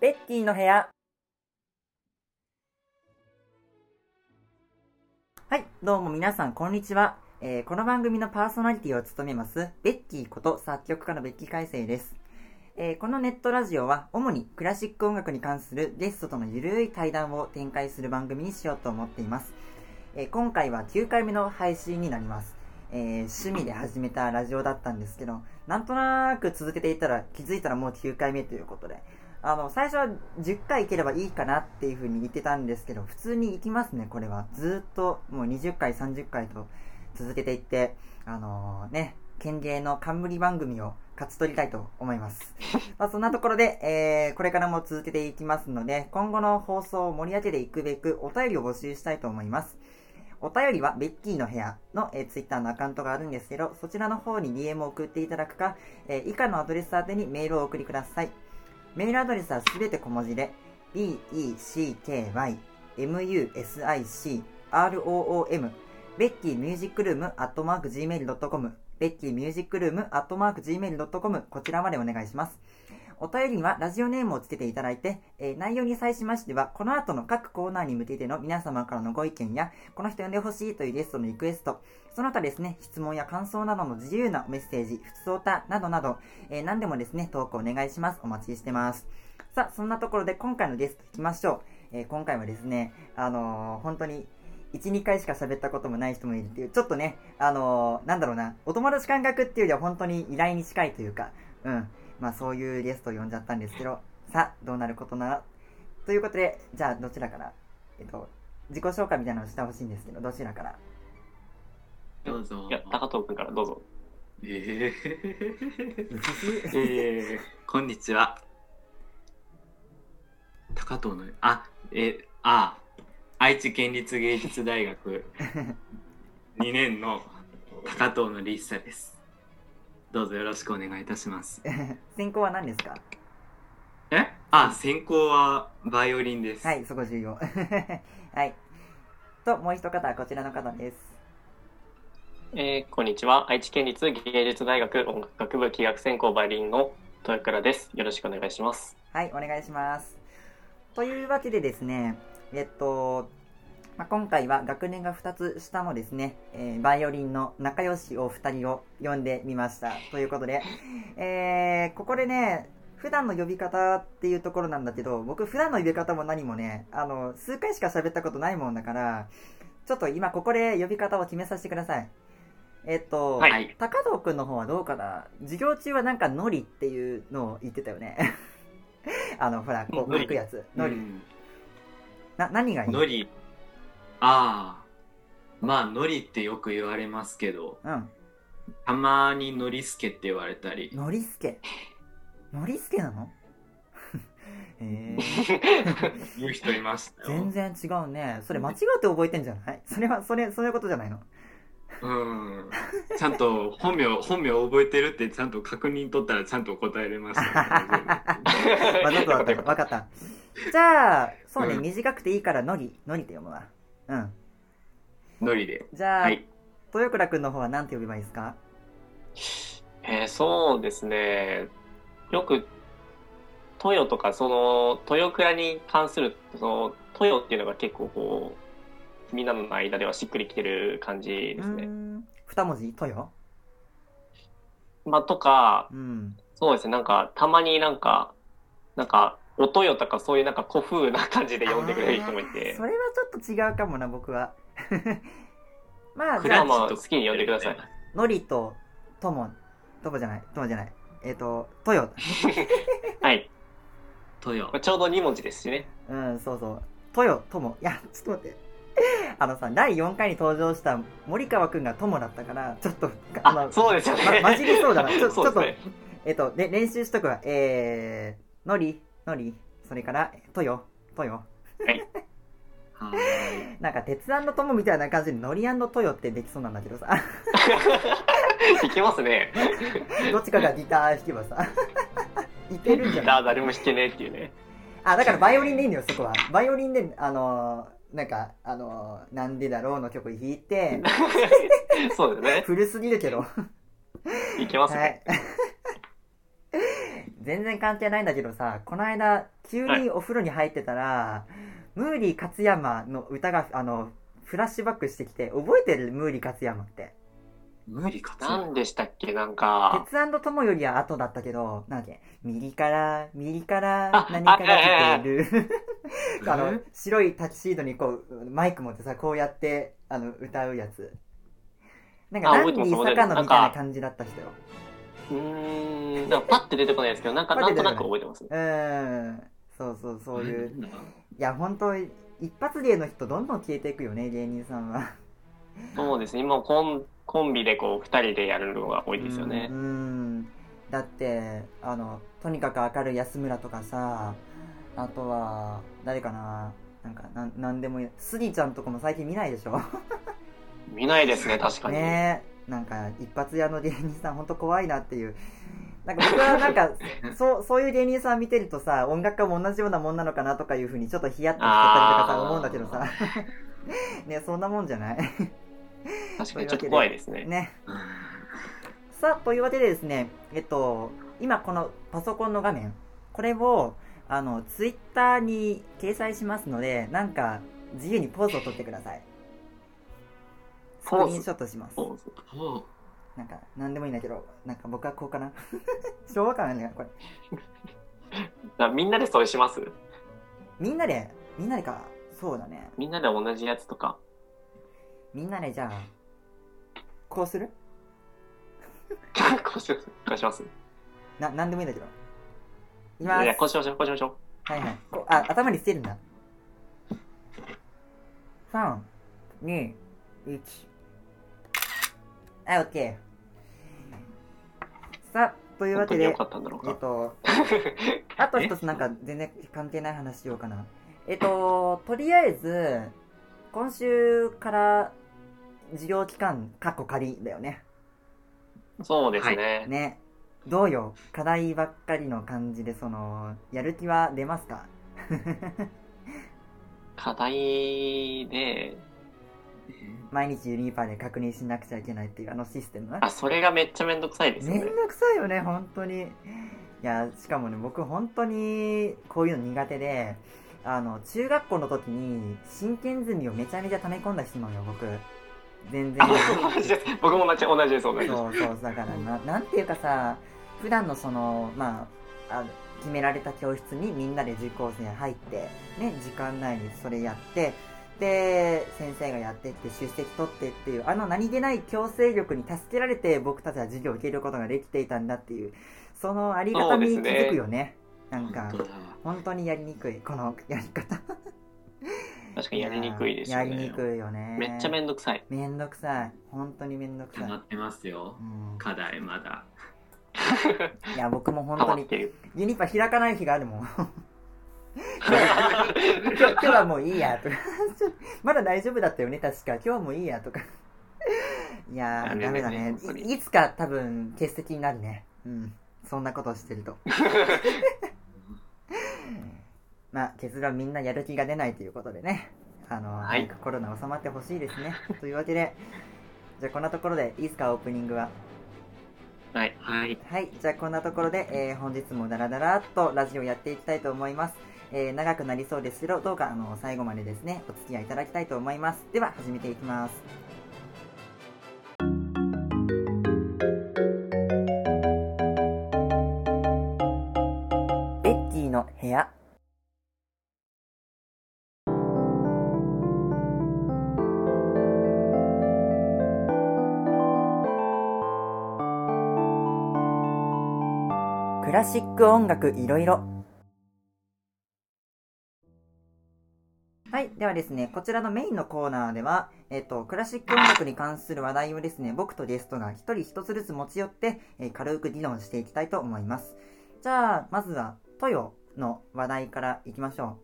ベッキーの部屋。はい、どうも皆さん、こんにちは。えーこの番組のパーソナリティを務めます、ベッキーこと作曲家のベッキー海星です。えーこのネットラジオは、主にクラシック音楽に関するゲストとのゆるい対談を展開する番組にしようと思っています。えー今回は9回目の配信になります。えー趣味で始めたラジオだったんですけど、なんとなく続けていたら気づいたらもう9回目ということで、あの、最初は10回行ければいいかなっていう風に言ってたんですけど、普通に行きますね、これは。ずーっともう20回、30回と続けていって、あのね、県芸の冠番組を勝ち取りたいと思います。まあ、そんなところで、えー、これからも続けていきますので、今後の放送を盛り上げていくべくお便りを募集したいと思います。お便りはベッキーの部屋の、えー、ツイッターのアカウントがあるんですけど、そちらの方に DM を送っていただくか、えー以下のアドレス宛てにメールをお送りください。メールアドレスはすべて小文字で、b-e-c-k-y-m-u-s-i-c-r-o-o-m ベッキーミュージックルームアットマーク gmail.com ベッキーミュージックルームアットマーク gmail.com こちらまでお願いします。お便りにはラジオネームをつけていただいて、えー内容に際しましては、この後の各コーナーに向けての皆様からのご意見や、この人呼んでほしいというゲストのリクエスト、その他ですね、質問や感想などの自由なメッセージ、普通歌などなど、えー何でもですね、投稿お願いします。お待ちしてます。さあ、そんなところで今回のゲスト行きましょう。えー今回はですね、あのー本当に、1、2回しか喋ったこともない人もいるっていう、ちょっとね、あのーなんだろうな、お友達感覚っていうよりは本当に依頼に近いというか、うん、まあそういうゲストを呼んじゃったんですけど、さあ、どうなることなら、ということで、じゃあどちらから、えっと、自己紹介みたいなのをしてほしいんですけど、どちらからどうぞ。いや、高藤君からどうぞ。えー、えー、こんにちは。高藤の、あ、え、あ、愛知県立芸術大学 2年の高藤のりっさです。どうぞよろしくお願いいたします。専攻は何ですか？え？あ、専攻はバイオリンです。はい、そこ重要。はい。と、もう一方はこちらの方です。えーこんにちは。愛知県立芸術大学音楽学部器楽専攻バイリンの豊倉です。よろしくお願いします。はい、お願いします。というわけでですね、えっと、まあ、今回は学年が2つ下のですね、えーバイオリンの仲良しお二人を呼んでみました。ということで、えー、ここでね、普段の呼び方っていうところなんだけど、僕普段の呼び方も何もね、あの、数回しか喋ったことないもんだから、ちょっと今ここで呼び方を決めさせてください。えっと、はい高藤くんの方はどうかな？授業中はなんかノリっていうのを言ってたよね。あの、ほら、こう、ノリ書くやつ。ノリ。うんな、何がいい？のり、ああ、まあ、のりってよく言われますけど、うん。たまにのりすけって言われたり、ノリスケ？ノリスケなの？えー、言う人いましたよ。全然違うね。それ間違って覚えてんじゃない？それは、それ、そういうことじゃないの？うん。ちゃんと本名、本名覚えてるってちゃんと確認取ったらちゃんと答えれまし た。わざとわかった。わかった。じゃあ、そうね、うん短くていいから、ノリ、ノリって読むわ。うん。のりで。じゃあ、はい。豊倉くんの方は何て呼べばいいですか？えーそうですね。よく、豊とか、その、豊倉に関する、その、豊っていうのが結構こう、みんなの間ではしっくりきてる感じですね。二文字豊まあ、とか、うん。そうですね、なんか、たまになんか、なんか、おとよとかそういうなんか古風な感じで呼んでくれる人もいてそ、れはちょっと違うかもな、僕は。まあ、クラじゃあ、好きに呼んでください。ノリと、とも、ともじゃない、ともじゃない。えっ、と、トヨ。はい。とよ。ちょうど2文字ですしね。うん、そうそう。トヨ、とも。いや、ちょっと待って。あのさ、第4回に登場した森川くんがともだったから、ちょっと、あの、あ、そうですよね。ま、混じりそうだな。ちょ、ちょっと。えっと、で、練習しとくわ。えー、のり、のり、それから、とよ、とよ。は ーい。なんか、鉄腕の友みたいな感じで、のりとよってできそうなんだけどさ。いけますね。どっちかがギター弾けばさ。いけるんじゃない？だ、誰も弾けねえっていうね。あ、だからバイオリンでいいのよ、そこは。バイオリンで、あのーなんか、あのーなんでだろうの曲弾いて、そうですね。古すぎるけど。いけますはね。い。全然関係ないんだけどさ、この間、急にお風呂に入ってたら、ムーリー勝山の歌が、あの、フラッシュバックしてきて、覚えてる？ムーリー勝山って。無理かつ何でしたっけ？なんか、鉄友よりは後だったけど、なんだっけ、右から、右からあ何かがあ来ている。あ のえ、白いタキシードにこう、マイク持ってさ、こうやって、あの、歌うやつ。なんか、あランディ坂野みたいな感じだった人よ。うーん、なんかパッて出てこないですけど、なんかなんとなく覚えてます。うーん。そうそう、そういう。いや、本当一発芸の人どんどん消えていくよね、芸人さんは。そうですね、今コンコンビでこう、二人でやるのが多いですよねう。ん。だって、あの、とにかく明るい安村とかさ、あとは、誰かななんか、なんなんでもいい。スギちゃんとかも最近見ないでしょ？見ないですね、確かに。ねえ。なんか、一発屋の芸人さんほんと怖いなっていう。なんか僕はなんか、そう、そういう芸人さん見てるとさ、音楽家も同じようなもんなのかなとかいうふうにちょっとヒヤッとしちゃったりとかさ、思うんだけどさ。ねそんなもんじゃない？確かにちょっと怖いですね。ね。さあ、というわけでですね、えっと、今このパソコンの画面、これを、あの、ツイッターに掲載しますので、なんか、自由にポーズを取ってください。スクリーンショットします。なんか、なんでもいいんだけど、なんか僕はこうかな。昭和感あるね、これ。なみんなでそれします？みんなで、みんなでか、そうだね。みんなで同じやつとか。みんなでじゃあ、こうする？こうします。こうします。な、なんでもいいんだけど。いきいます。やいや、こうしましょう、こうしましょう。はいはい。こうあ、頭につけるんだ。3、2、1。はい、オッケー。さあ、というわけで本当に良か、ったんだろうか。えっと、あと一つなんか全然関係ない話しようかな。えっと、とりあえず、今週から授業期間、過去仮だよね。そうですね。ね。どうよ？課題ばっかりの感じで、その、やる気は出ますか？課題で、毎日ユニーパーで確認しなくちゃいけないっていうあのシステム？あ、それがめっちゃめんどくさいですよね。めんどくさいよね、本当に。いや、しかもね、僕本当にこういうの苦手で、あの、中学校の時に真剣ゼミをめちゃめちゃ溜め込んだ人なのよ、僕。全然あ。同じです。僕も同じ同じです、同じです。そうそう、だからな、なんていうかさ、普段のその、まあ、あ決められた教室にみんなで受講生入って、ね、時間内にそれやって、で、先生がやってきて出席取ってっていう、あの何気ない強制力に助けられて僕たちは授業を受けることができていたんだっていう、そのありがたみに気づくよね。なんか本、当だ本当にやりにくい、このやり方。確かにやりにくいですよね。やりにくいよね。めっちゃめんどくさい。めんどくさい。本当にめんどくさい。溜まってますようん課題まだ いや、僕も本ハ当に。ユニパ開かない日があるもん。今日今日はもういいやとか。まだ大丈夫だったよね、確か。今日はもういいやとか。いやー、ダメだねいいつか多分欠席になるね。うん。そんなことをしてると。まあ、結論みんなやる気が出ないということでね。あの、はいコロナ収まってほしいですね。というわけで、じゃあこんなところでいいですか、オープニングは。はい。はいはい、じゃあこんなところで、えー本日もダラダラっとラジオやっていきたいと思います。えー長くなりそうですけど、どうかあの最後までですね、お付き合いいただきたいと思います。では、始めていきます。ラシック音楽いろいろ。はい。ではですね、こちらのメインのコーナーでは、えっ、と、クラシック音楽に関する話題をですね、僕とゲストが一人一つずつ持ち寄って、えー軽く議論していきたいと思います。じゃあ、まずは、トヨの話題からいきましょ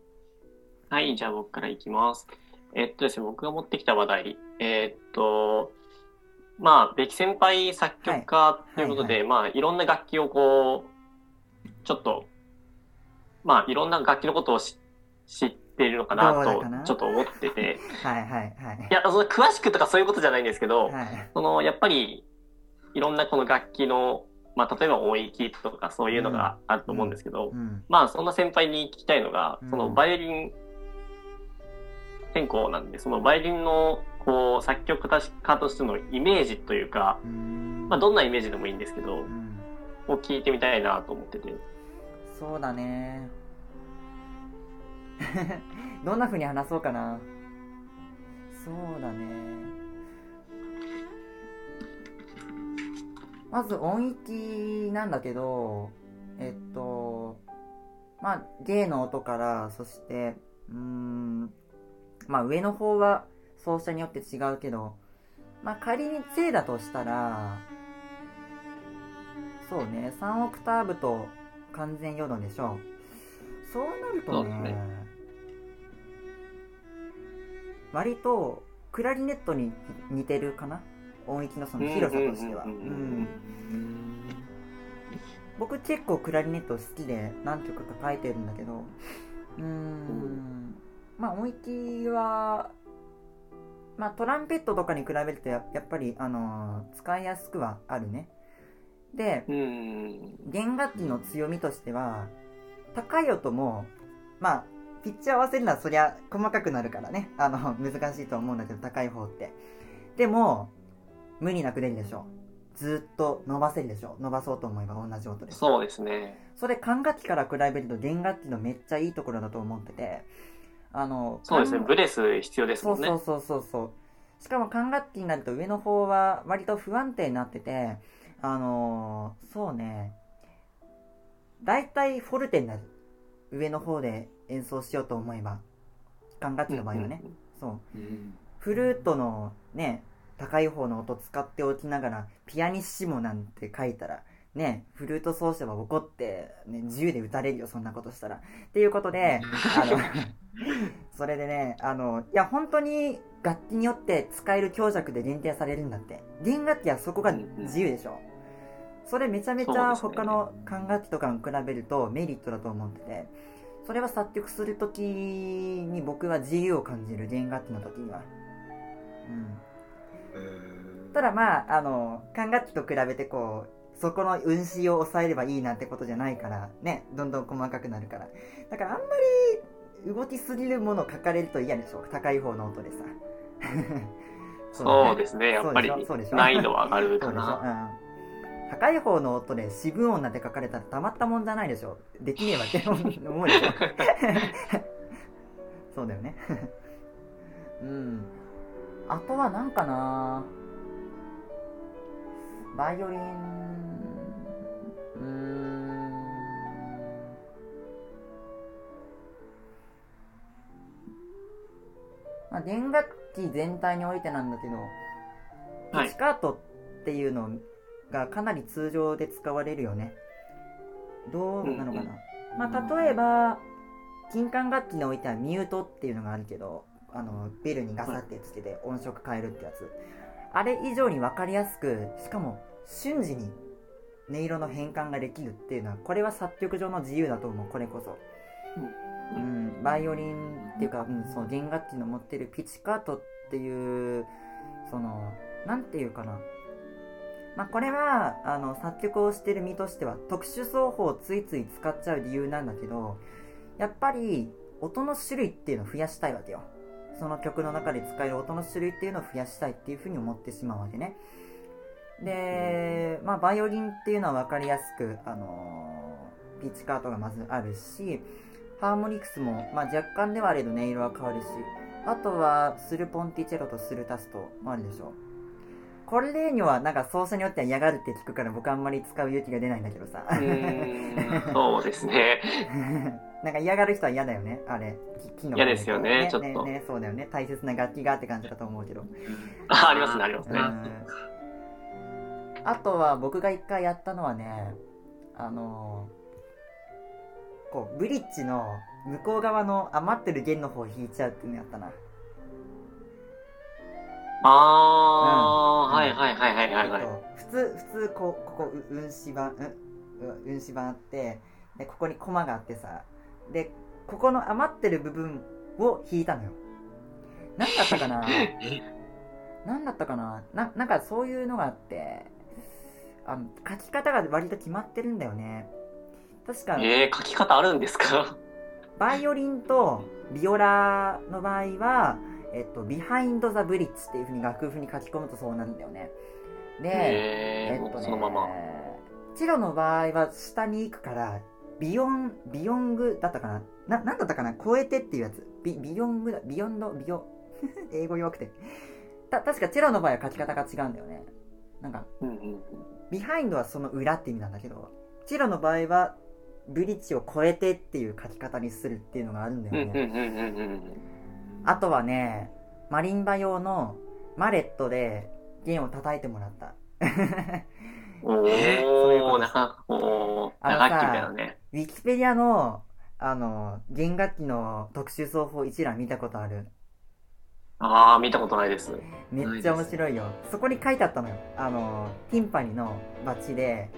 はい、じゃあ僕からいきます。えっとですね、僕が持ってきた話題。えっと、まあ、べき先輩作曲家ということで、はいまあ、いろんな楽器をこう、ちょっと、まあ、いろんな楽器のことをし知っているのかなとちょっと思ってて。う。はいはいはい。いや、その詳しくとかそういうことじゃないんですけど、はい。その、やっぱり、いろんなこの楽器の、まあ、例えば音域とかそういうのがあると思うんですけど、うんまあ、そんな先輩に聞きたいのがうん、そのバイオリン専攻なんで、そのバイオリンのこう作曲家としてのイメージというか、うんまあ、どんなイメージでもいいんですけどう、んを聞いてみたいなと思ってて。そうだね。どんな風に話そうかな。そうだね。まず音域なんだけどえっとまあ芸の音からそしてうんまあ上の方は奏者によって違うけどまあ仮に正だとしたらそうね3オクターブと完全予度でしょう。そうなるとねね。割とクラリネットに似てるかな？音域のその広さとしては。僕結構クラリネット好きで何曲か書いてるんだけど。うーん。まあ音域はまあトランペットとかに比べるとややっぱりあのー使いやすくはあるねでうん。弦楽器の強みとしては高い音もまあピッチ合わせるのはそりゃ細かくなるからね。あの難しいと思うんだけど高い方って。でも無理なく出るでしょずっと伸ばせるでしょ伸ばそうと思えば同じ音でそうですね。それ管楽器から比べると弦楽器のめっちゃいいところだと思っててあのそうですね。管ブレス必要ですもんそうそうそうそう。しかも管楽器になると上の方は割と不安定になっててあのーそうね。大体フォルテになる上の方で演奏しようと思えば管楽器の場合はね、そう。うんフルートのね高い方の音使っておきながらピアニッシモなんて書いたらねフルート奏者は怒って、ね、銃で撃たれるよそんなことしたら。っていうことであのそれでねあのいや本当に楽器によって使える強弱で限定されるんだって。弦楽器はそこが自由でしょ。それめちゃめちゃ他の管楽器とかに比べるとメリットだと思ってて。それは作曲するときに僕は自由を感じる弦楽器の時には。うん。ただまああの管楽器と比べてこうそこの運指を抑えればいいなんてことじゃないからねどんどん細かくなるから。だからあんまり動きすぎるもの書かれると嫌でしょ。高い方の音でさ そうですね。やっぱり。難易度は上がるかな。うん、高い方の音で四分音なんて書かれたらたまったもんじゃないでしょ？できねえわって思うでしょ？そうだよね。うん。あとは何かな？バイオリン。うーん。まあ弦楽器全体においてなんだけどはい。ピチカートっていうのがかなり通常で使われるよね。どうなのかな、うんまあ例えば金管楽器においてはミュートっていうのがあるけどあのベルにガサってつけて音色変えるってやつ。あれ以上に分かりやすくしかも瞬時に音色の変換ができるっていうのはこれは作曲上の自由だと思うこれこそ。うん、うんバイオリンっていうか、うん、そう弦楽器の持ってるピチカートっていうそのなんていうかな。まあこれはあの作曲をしてる身としては特殊奏法をついつい使っちゃう理由なんだけどやっぱり音の種類っていうのを増やしたいわけよ。その曲の中で使える音の種類っていうのを増やしたいっていうふうに思ってしまうわけね。でまあバイオリンっていうのは分かりやすくあのピッチカートがまずあるしハーモニクスも、まあ、若干ではあれど音色は変わるし。あとはスルポンティチェロとスルタストもあるでしょ。これ例にはなんか奏者によっては嫌がるって聞くから僕あんまり使う勇気が出ないんだけどさ。そうですね。なんか嫌がる人は嫌だよねあれ。き木の嫌ですよねちょっと。ねねそうだよね。大切な楽器がって感じだと思うけど。あありますね、ありますね。うん。あとは僕が一回やったのはねあのこうブリッジの向こう側の余ってる弦の方を弾いちゃうっていうのやったな。ああ、うん。はいはいはいはいはいはい。えっと普通普通こうここう運指板うんう運指板あってでここにコマがあってさでここの余ってる部分を弾いたのよ。何だったかな？何だったかな？ななんかそういうのがあってあの書き方が割と決まってるんだよね確かえー、書き方あるんですか？バイオリンとビオラの場合は、えっと、 behind the bridge っていうふうに楽譜に書き込むとそうなるんだよね。で、えーっとねそのまま。チェロの場合は下に行くから、ビヨン、ビヨングだったかな？な、なんだったかな？超えてっていうやつ。ビ、ビヨングだ、 beyond、ビヨ、英語弱くて。た、確かチェロの場合は書き方が違うんだよね。なんか、 behind はその裏って意味なんだけど、チェロの場合は、ブリッジを超えてっていう書き方にするっていうのがあるんだよね。あとはね、マリンバ用のマレットで弦を叩いてもらった。おえ そういうことー、なね。ウィキペディアの、あの、弦楽器の特殊奏法一覧見たことある？あー、見たことないです。めっちゃ面白いよ。そこに書いてあったのよ。あの、ティンパニのバッチで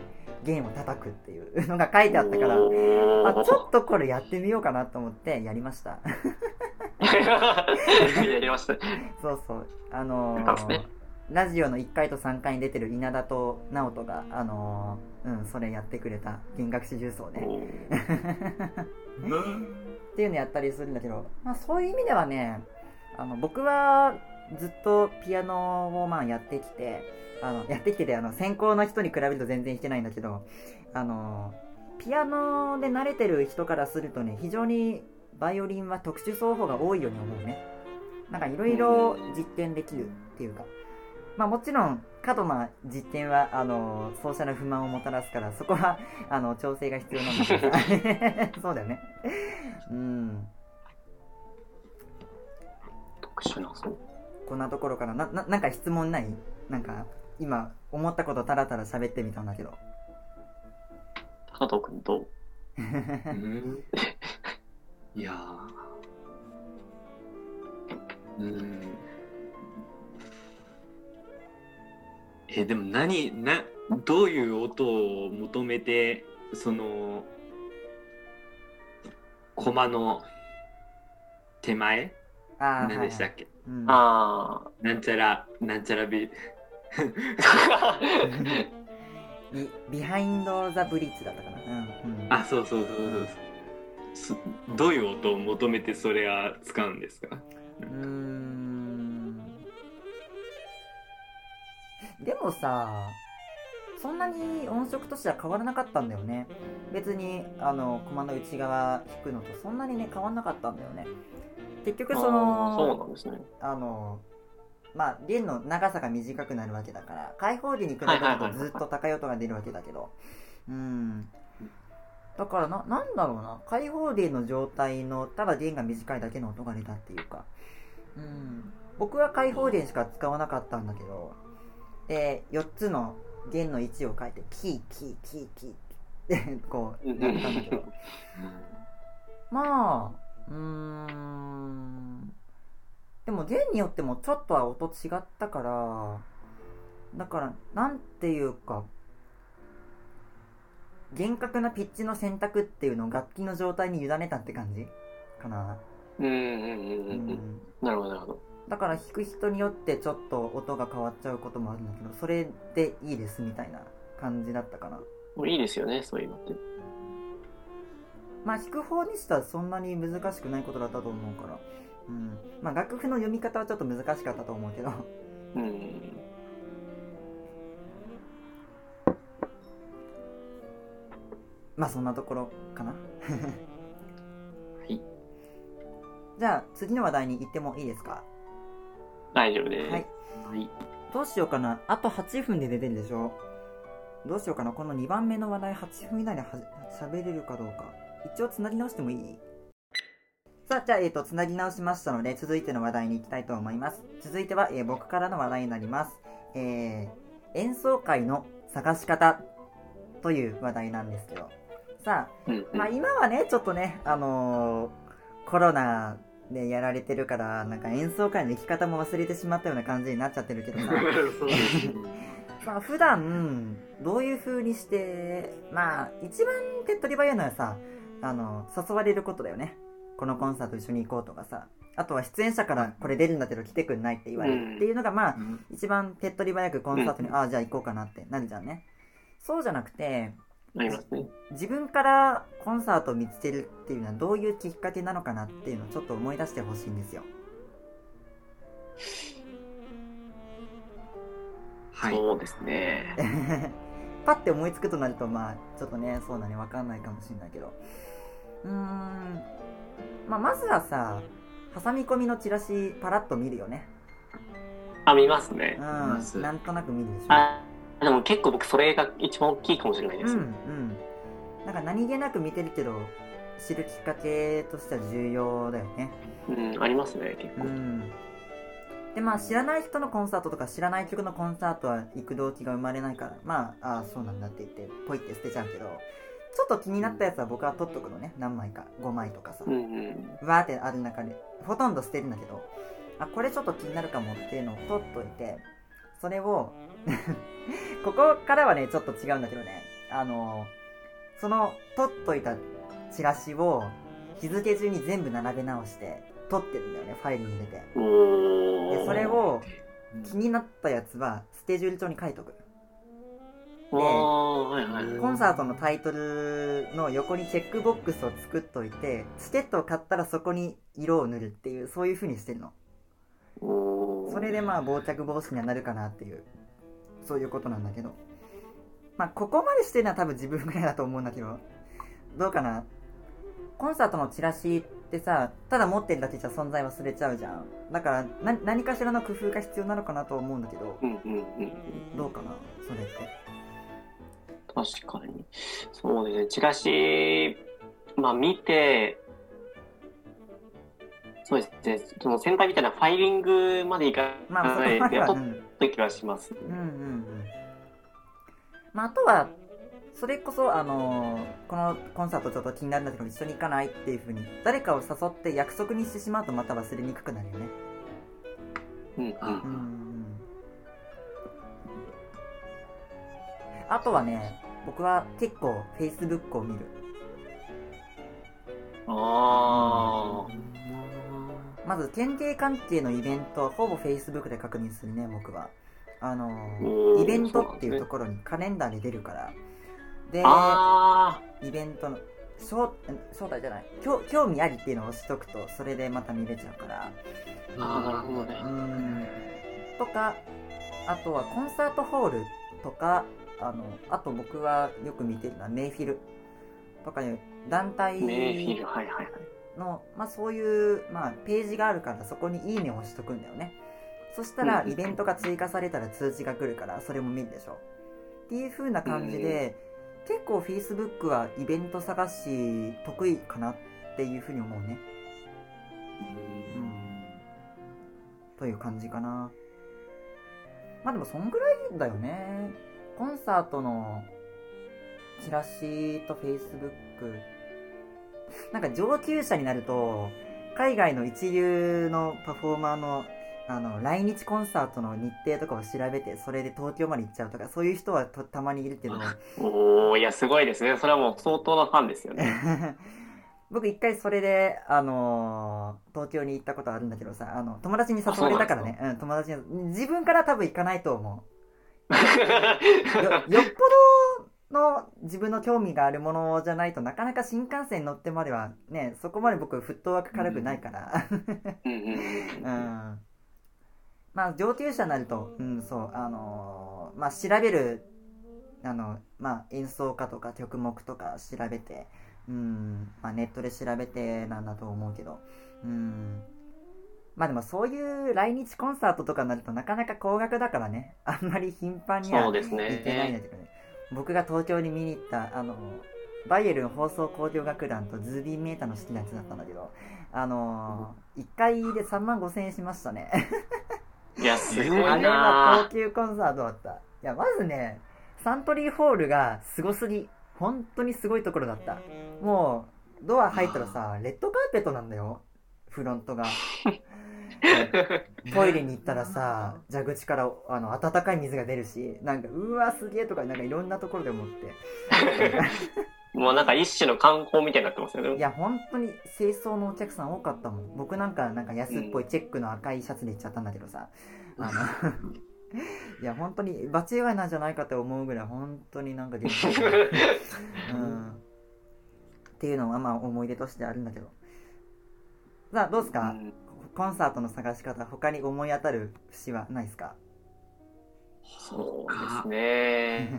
弦を叩くっていうのが書いてあったから、あ、ちょっとこれやってみようかなと思ってやりました。やりました。そうそう。あのやったんですねラジオの1回と3回に出てる稲田と直人が、あのーうん、それやってくれた弦楽四重奏ね。っていうのやったりするんだけど、まあそういう意味ではね、あの、僕はずっとピアノをまあやってきて、あの、やってきてて、あの、専攻の人に比べると全然してないんだけど、あの、ピアノで慣れてる人からするとね、非常にバイオリンは特殊奏法が多いように思うね。なんかいろいろ実験できるっていうか、まあもちろん過度な実験は、あの、奏者の不満をもたらすから、そこは、あの、調整が必要なんだけど。そうだよね。うん。特殊な、そう。こんなところから、な、ななんか質問ない？なんか、今、思ったことたらたら喋ってみたんだけど。加藤君と、う？ん。いやー。うん。えでも何などういう音を求めてそのコマの手前？ああ、何でしたっけ、うんあなんちゃらなんちゃらビー。ビ behind the bridge だったかな。うん。うん、あそうそうそうそうそうすどういう音を求めてそれは使うんですか？うーん。でもさ、そんなに音色としては変わらなかったんだよね。別に、あの、コマの内側弾くのとそんなにね、変わらなかったんだよね。結局そあーそうの、なんですね。あの、まあ、弦の長さが短くなるわけだから、開放弦に比べるとずっと高い音が出るわけだけど、うん。だからな、なんだろうな、開放弦の状態の、ただ弦が短いだけの音が出たっていうか、うん。僕は開放弦しか使わなかったんだけど、で、4つの弦の位置を変えて、キー、キー、キー、キーって、こう、やったんだけど、まあ、うーん。でも弦によってもちょっとは音違ったから、だから、なんていうか、厳格なピッチの選択っていうのを楽器の状態に委ねたって感じかな。うんうんうんう。ん。なるほどなるほど。だから弾く人によってちょっと音が変わっちゃうこともあるんだけど、それでいいですみたいな感じだったかな。もういいですよね、そういうのって。まあ弾く方にしてはそんなに難しくないことだったと思うから。うん。まあ楽譜の読み方はちょっと難しかったと思うけど。うん。まあそんなところかな。いじゃあ次の話題に行ってもいいですか？大丈夫です。はい。はいどうしようかな。あと8分で出てるでしょ？どうしようかな。この2番目の話題8分以内では喋れるかどうか。一応繋ぎ直してもいい？さあ、じゃあ、えっ、と、繋ぎ直しましたので、続いての話題に行きたいと思います。続いては、えー僕からの話題になります。えー、演奏会の探し方という話題なんですけど。さあ、うんうんまあ今はね、ちょっとね、あのーコロナでやられてるから、なんか演奏会の行き方も忘れてしまったような感じになっちゃってるけどさ、まあ普段、どういう風にして、まあ一番手っ取り早いのはさ、あの、誘われることだよね。このコンサート一緒に行こうとかさ、あとは出演者からこれ出るんだけど来てくんないって言われるっていうのがまあ、うん一番手っ取り早くコンサートに、ああ、じゃあ行こうかなってなるじゃんね。そうじゃなくて。自分からコンサートを見つけるっていうのはどういうきっかけなのかなっていうのをちょっと思い出してほしいんですよ。はい。そうですね。パッて思いつくとなるとまあちょっとねそうだねわかんないかもしれないけどうーん、まあ、まずはさ挟み込みのチラシパラッと見るよね。あ、見ますね。う。ん。なんとなく見るでしょ。あ、でも結構僕それが一番大きいかもしれないです。うんうん。なんか何気なく見てるけど知るきっかけとしては重要だよね。うん、ありますね、結構。うん。でまあ知らない人のコンサートとか知らない曲のコンサートは行く動機が生まれないから。まあああそうなんだって言ってポイって捨てちゃうけどちょっと気になったやつは僕は取っとくのね。何枚か。5枚とかさ、うんうん。わーってある中で。ほとんど捨てるんだけど。あこれちょっと気になるかもっていうのを取っといて。それを ここからはねちょっと違うんだけどね。あのその取っといたチラシを日付順に全部並べ直して取ってるんだよね。ファイルに入れて。でそれを気になったやつはスケジュール帳に書いとくコンサートのタイトルの横にチェックボックスを作っといてチケットを買ったらそこに色を塗るっていうそういう風にしてるの。それでまあ傍着防止にはなるかなっていうそういうことなんだけど。まあここまでしてるのは多分自分ぐらいだと思うんだけどどうかな。コンサートのチラシってさただ持ってるだけじゃ存在忘れちゃうじゃん。だからな何かしらの工夫が必要なのかなと思うんだけど。どうかなそれって確かに。そうですね。チラシ、まあ見て、そうですね。その先輩みたいなファイリングまでいかないまでは、や っうん、と気はします。うんうんうんまあ、あとはそれこそあのーこのコンサートちょっと気になるんだけど一緒に行かないっていうふうに誰かを誘って約束にしてしまうとまた忘れにくくなるよねうんうん。あうんあとはね僕は結構 Facebook を見る。あまず県警関係のイベントはほぼ Facebook で確認するね僕は。あのーイベントっていうところにカレンダーで出るから。であ。あイベントの招招待じゃない。興興味ありっていうのを押しとくとそれでまた見れちゃうから。あ。なるほどね。う。ん。とかあとはコンサートホールとかあのあと僕はよく見てるのはメイフィル。とかいう団体。の、まあ、そういう、まあ、ページがあるからそこに「いいね」を押しとくんだよね。そしたらうんイベントが追加されたら通知が来るからそれも見るでしょ。っていう風な感じで、結構 Facebook はイベント探し得意かなっていう風に思うね。うん。という感じかな。まあでもそんぐらいだよねコンサートのチラシと Facebook なんか上級者になると海外の一流のパフォーマーのあの来日コンサートの日程とかを調べてそれで東京まで行っちゃうとかそういう人はとたまにいるけど。おー、いや、すごいですね。それはもう相当なファンですよね。僕一回それで、あのー東京に行ったことあるんだけどさあの友達に誘われたからね。うん、友達に自分から多分行かないと思う よ よっぽどの自分の興味があるものじゃないとなかなか新幹線乗ってまではねそこまで僕フットワーク軽くないから。うんうんうんうんまあ上級者になるとうんそうあのーまあ調べるあのまあ演奏家とか曲目とか調べてうんまあネットで調べてなんだと思うけどうんまあでもそういう来日コンサートとかになるとなかなか高額だからね。あんまり頻繁には行けないんだね。けどね。僕が東京に見に行ったあのバイエルン放送交響楽団とズービーメーターの好きなやつだったんだけどあのー、1回で3万5千円しましたね。いや、すごいあれはな高級コンサートだった。いやまずねサントリーホールがすごすぎ。本当にすごいところだった。もうドア入ったらさレッドカーペットなんだよ。フロントが トイレに行ったらさ蛇口からあの温かい水が出るしなんかうわすげえとかなんかいろんなところで思って。もうなんか一種の観光みたいになってますよね。いや本当に清掃のお客さん多かったもん。僕なんかなんか安っぽいチェックの赤いシャツで行っちゃったんだけどさ。あの いや本当に場違いなんじゃないかって思うぐらい本当になんかできない、うん、っていうのがまあ思い出としてあるんだけど。さあどうですか、うんコンサートの探し方他に思い当たる節はないですか？そうですね。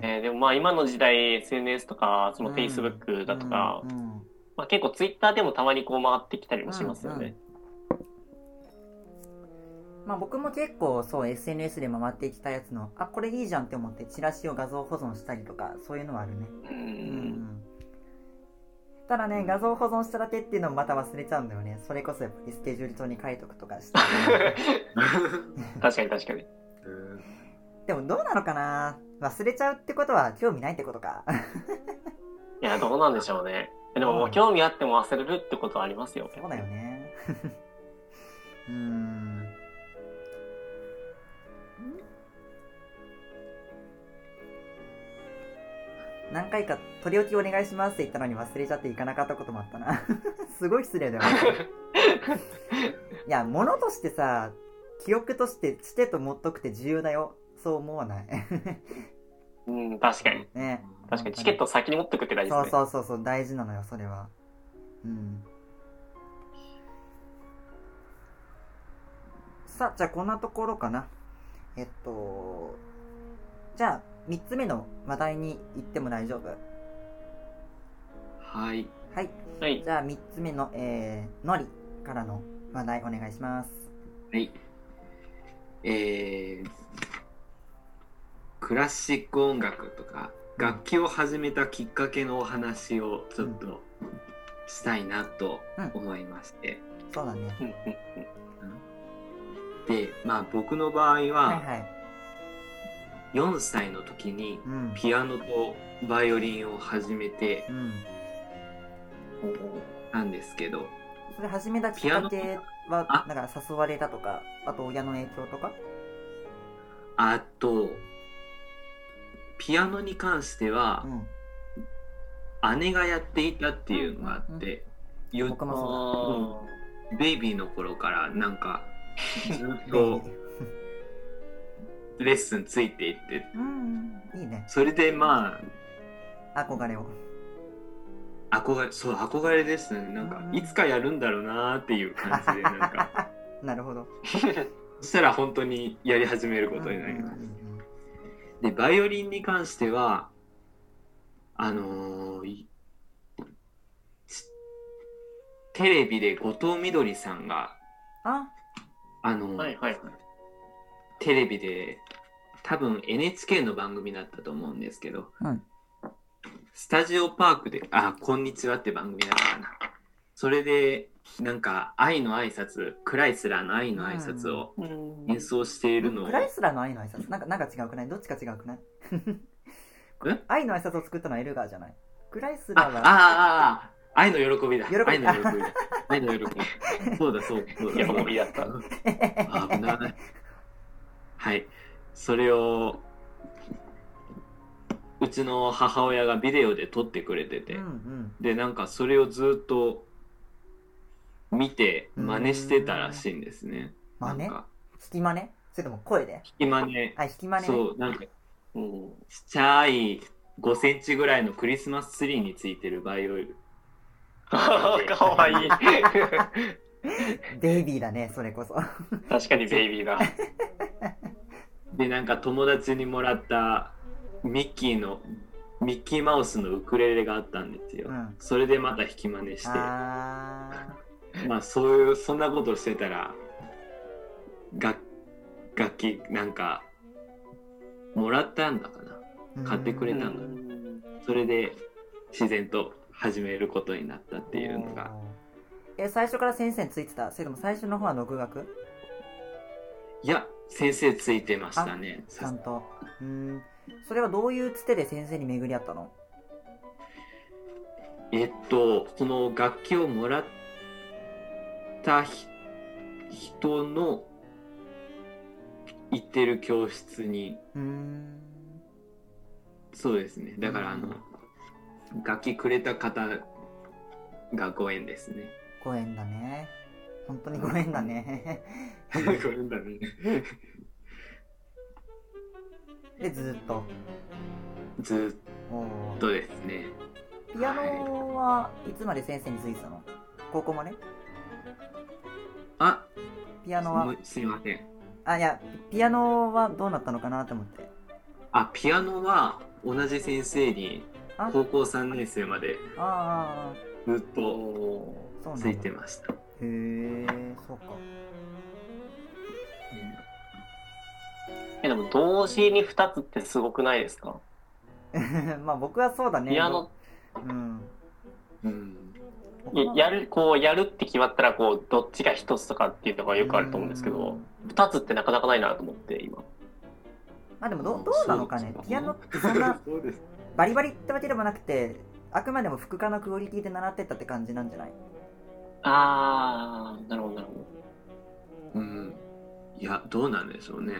え ーでもまあ今の時代 SNS とか、その Facebook だとか、うんうんまあ結構 Twitter でもたまにこう回ってきたりもしますよね。まあ僕も結構そう SNS で回ってきたやつのあこれいいじゃんって思ってチラシを画像保存したりとかそういうのはあるねう。うんんただね画像保存しただけっていうのもまた忘れちゃうんだよね。それこそやっぱりスケジュール帳に書いとくとかして。確かに確かに。でもどうなのかな？忘れちゃうってことは興味ないってことか。いや、どうなんでしょうね。でももう興味あっても忘れるってことはありますよ。そうだよね。うーん何回か取り置きお願いしますって言ったのに忘れちゃって行かなかったこともあったな。すごい失礼だよね。いや物としてさ記憶としてしてと持っとくって重要だよ。そう思わない。うん、確かに。ね確かに。チケット先に持ってくって大事そうですね。そうそうそう大事なのよそれは。うん。さあじゃあこんなところかな。えっとじゃあ3つ目の話題に行っても大丈夫？はい。はい。はい。じゃあ3つ目のえー、のりからの話題お願いします。はい。えー、クラシック音楽とか楽器を始めたきっかけのお話をちょっとしたいなと思いまして、そうだね。うんうんでまあ僕の場合はいははい4歳の時にうん。ピアノとバイオリンを始めてうん。うんなんですけどそれ始めたきっかけはあ？なんか誘われたとかあと親の影響とか？あとピアノに関してはうん。姉がやっていたっていうのがあって、よ僕もそうあベイビーの頃からなんか ずっとレッスンついていって。うんいいね。それでま憧れを。あ憧れそう憧れですね。なんかうん。いつかやるんだろうなーっていう感じでなんか。なるほど。そしたら本当にやり始めることになります。うんうんうん。でバイオリンに関してはあのーテレビで後藤みどりさんがあ。あのーはいはいはい。テレビで多分 NHK の番組だったと思うんですけど、うんスタジオパークで「あこんにちは」って番組だったかな。それでなんか愛の挨拶クライスラーの愛の挨拶をうん。演奏しているのを、クライスラーの愛の挨拶？なんかなんか違うくない？どっちか違うくない？え？愛の挨拶を作ったのはエルガーじゃない？クライスラーはああ愛の喜びだ。喜び。愛の喜びだ。愛の喜び。そうだそうだもういいやった。危ない。はいそれをうちの母親がビデオで撮ってくれてて、うんうん。でなんかそれをずっと見て真似してたらしいんですね。真似？なんか。引き真似？それとも声で？引き真似。あ引き真似ね。そうなんかちっうん。ちゃい5センチぐらいのクリスマスツリーについてるバイオリン かわいい。ベイビーだねそれこそ。確かにベイビーだ。でなんか友達にもらったミッキーのミッキーマウスのウクレレがあったんですよ。うん。それでまた弾き真似して。あまあそういうそんなことをしてたら楽楽器なんかもらったんだかな。ー買ってくれたんだうんそれで自然と始めることになったっていうのが。え最初から先生についてた？それとも最初の方は独学？いや先生ついてましたねちゃんと。うーん。それはどういうつてで先生に巡り合ったの？えっとその楽器をもらったひ人の行ってる教室に。うーん。そうですね。だからあの楽器くれた方がご縁ですね。ご縁だね本当にご縁だね。ご縁だね。でずーっと？ずーっとですね。ピアノはい。つまで先生についてたの？高校まであ、ピアノは？すいません。あいやピアノはどうなったのかなと思って。あ、ピアノは同じ先生にあ？高校3年生まであずっおとついてました。へえそうか。ーえでも同時に2つってすごくないですか？まあ僕はそうだね。ピアノ。うん。うん。ややるこうやるって決まったらこうどっちが1つとかっていうのがよくあると思うんですけどうん。2つってなかなかないなと思って今。まあでもどどうなのかね？ピアノってそんな。バリバリってわけでもなくてあくまでも副科のクオリティで習ってったって感じなんじゃない？あーなるほどなるほどうん。いや、どうなんでしょうね。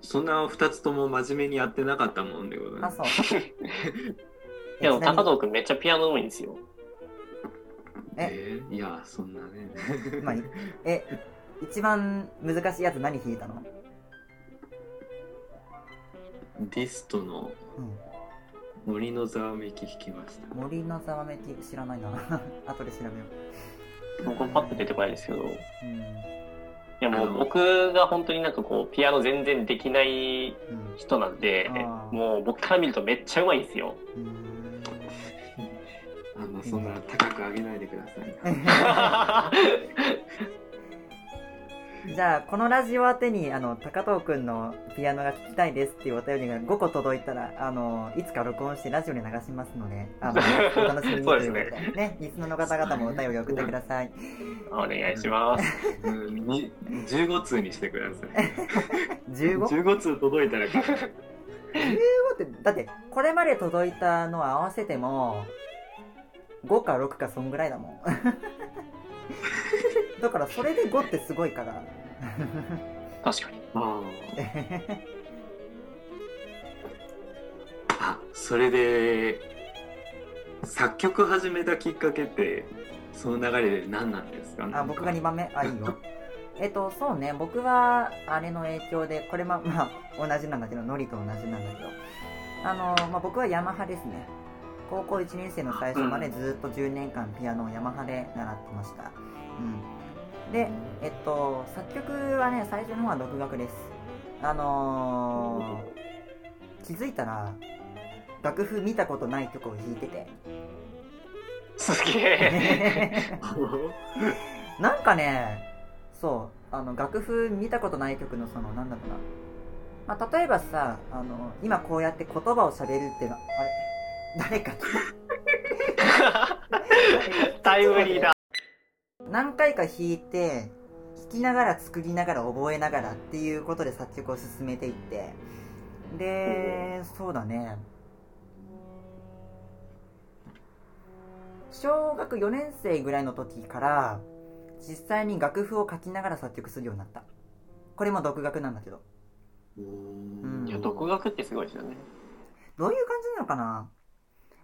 そんな2つとも真面目にやってなかったもんでございあます。そう でも高藤君めっちゃピアノ上手いんですよええー？いや、そんなね。まあいえ一番難しいやつ何弾いたの？ディストのうん森のざわめき弾きました。森のざわめき知らないな 後で調べよ僕もパッと出てこないですけど。いううんやもう僕が本当になんかこうピアノ全然できないうん人なんであーもう僕から見るとめっちゃ上手いんですよ。うーん。あの、そんな高く上げないでください。じゃあこのラジオ宛てにあの高藤くんのピアノが聴きたいですっていうお便りが5個届いたらあのいつか録音してラジオに流しますのであの お楽しみにということでね。リスナーの方々もお便り送ってください。お願いします。うん、に15通にしてください。15? 15通届いたら、15ってだってこれまで届いたの合わせても5か6かそんぐらいだもんだからそれで5ってすごいから。確かに。あ あ、それで、作曲始めたきっかけって、その流れで何なんですか？あ僕が2番目？あいいよ。えっとそうね。僕はあれの影響でこれま まあ同じなんだけどノリと同じなんだけど。あの、まあ、僕はヤマハですね。高校1年生の最初までずっと10年間ピアノをヤマハで習ってました。うんでえっと作曲はね最初の方は独学です。あのー気づいたら楽譜見たことない曲を弾いてて。すげえ。なんかね、そう、あの楽譜見たことない曲のその、なんだろうな。まあ、例えばさ、あの、今こうやって言葉を喋るっていうのは、あれ？誰か タイムリーだ何回か弾いて、弾きながら作りながら覚えながらっていうことで作曲を進めていって、で、そうだね。小学4年生ぐらいの時から、実際に楽譜を書きながら作曲するようになった。これも独学なんだけど。うんいや独学ってすごいですよねどういう感じなのかな？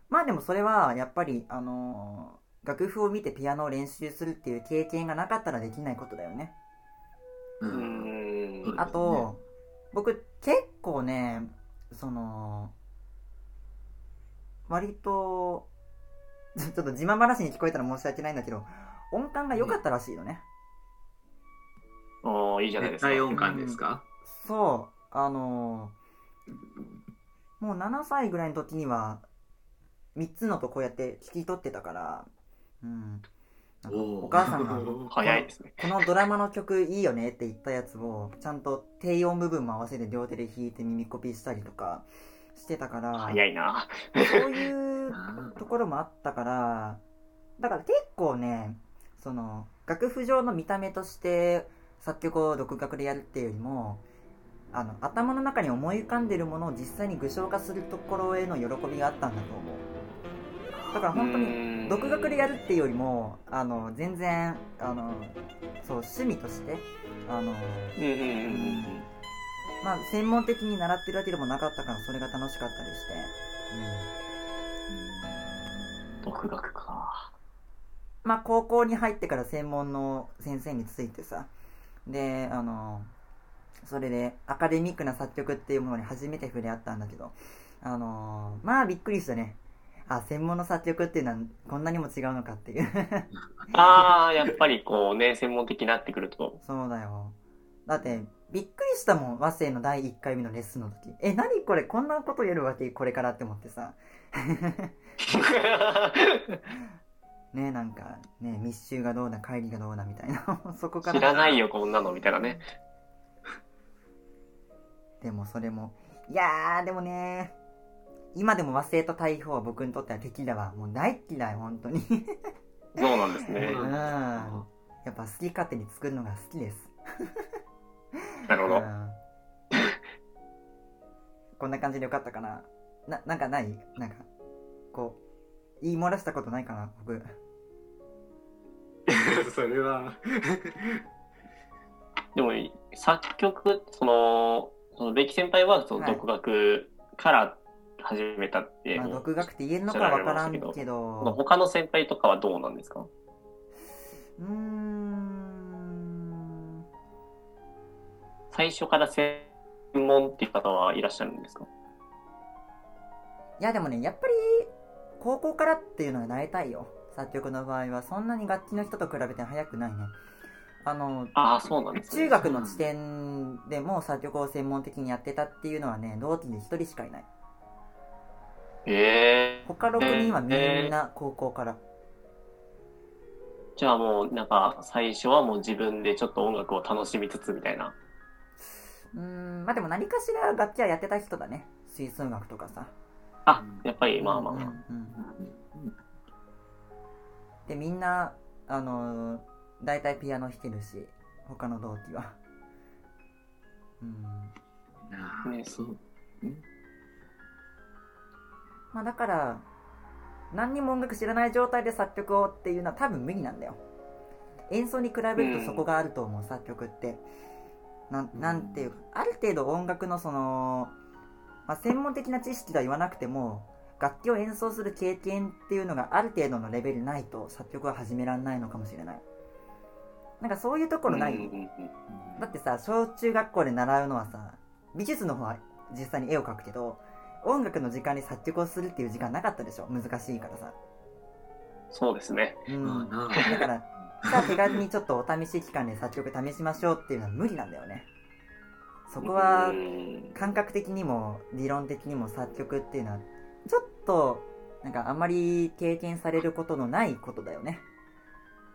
まあでもそれはやっぱり、あのー楽譜を見てピアノを練習するっていう経験がなかったらできないことだよね。ううん。んあと、僕結構ね、その、割と、ちょっと自慢話に聞こえたら申し訳ないんだけど、音感が良かったらしいよね。おーいいじゃないですか。絶対音感ですか、そう、あのーもう7歳ぐらいの時には、3つのとこうやって聞き取ってたから、うん。なんかお母さんが、早いですねこのドラマの曲いいよねって言ったやつを、ちゃんと低音部分も合わせて両手で弾いて耳コピしたりとかしてたから、早いなそういうところもあったから、だから結構ね、その、楽譜上の見た目として作曲を独学でやるっていうよりも、あの、頭の中に思い浮かんでるものを実際に具象化するところへの喜びがあったんだと思う。だから本当に、独学でやるっていうよりも、あの、全然、あの、そう、趣味として、あの、うんうんうんうん。まあ、専門的に習ってるわけでもなかったから、それが楽しかったりして、独学か。まあ、高校に入ってから専門の先生についてさ、で、あの、それでアカデミックな作曲っていうものに初めて触れ合ったんだけど、あのーまあびっくりしたね。あ、専門の作曲っていうのはこんなにも違うのかっていう。ああ、やっぱりこうね、専門的になってくると。そうだよ。だって、びっくりしたもん、和声の第1回目のレッスンの時。え、何これ、こんなことやるわけこれからって思ってさ。ねなんか、ね密集がどうだ、帰りがどうだみたいな。そこから。知らないよ、こんなの、みたいなね。でもそれも、いやー、でもね今でも和製と大砲は僕にとっては敵だわ。もう大嫌い、本当に。そうなんですね。うん。やっぱ好き勝手に作るのが好きです。なるほど。うんこんな感じでよかったかな。な、なんかない？なんか、こう、言い漏らしたことないかな、僕。それは でも、作曲、その、その、ベキ先輩は、その、はい独学から始めたって、まあ、独学って言えるのかわからんけど、他の先輩とかはどうなんですか？うーん、最初から専門っていう方はいらっしゃるんですか？いやでもね、やっぱり、高校からっていうのがなりたいよ。作曲の場合は、そんなに楽器の人と比べて早くないね。あの、ああ、そうなんですね。中学の地点でも作曲を専門的にやってたっていうのはね、同期で一人しかいない。ええ他6人はみんな高校から。じゃあもう、なんか、最初はもう自分でちょっと音楽を楽しみつつみたいな。うーん、まあでも何かしら楽器はやってた人だね。吹奏楽とかさ。あ、やっぱり、まあまあまあ。うんうんで、みんな、あのー、大体ピアノ弾けるし、他の同期は。うん。あねそうまあだから、何にも音楽知らない状態で作曲をっていうのは多分無理なんだよ。演奏に比べるとそこがあると思う、作曲って。なんなんていうか、ある程度音楽のその、まあ、専門的な知識とは言わなくても、楽器を演奏する経験っていうのがある程度のレベルないと作曲は始められないのかもしれない。なんかそういうところない、うんうんうんだってさ、小中学校で習うのはさ、美術の方は実際に絵を描くけど、音楽の時間に作曲をするっていう時間なかったでしょ？難しいからさ。そうですね。うん。だから、さあ手軽にちょっとお試し期間で作曲試しましょうっていうのは無理なんだよね。そこはう、ん感覚的にも理論的にも作曲っていうのは、ちょっと、なんかあんまり経験されることのないことだよね。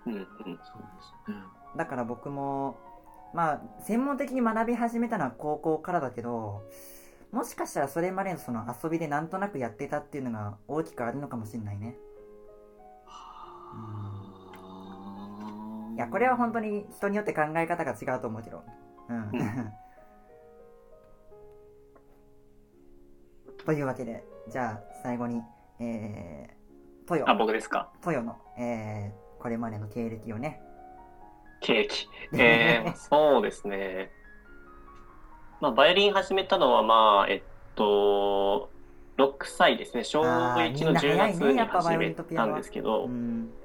うんうん。そうですねだから僕も、まあ、専門的に学び始めたのは高校からだけど、もしかしたらそれまでのその遊びでなんとなくやってたっていうのが大きくあるのかもしれないね。いや、これは本当に人によって考え方が違うと思うけど。うん。うん というわけで、じゃあ最後に、えー、トヨあ、、僕ですか？トヨの、えー、これまでの経歴をね。ケーキ。えー、そうですね。まあ、バイオリン始めたのは、まあ、えっと、6歳ですね。小あー1の10みんな早い月に始めたんですけど、うん。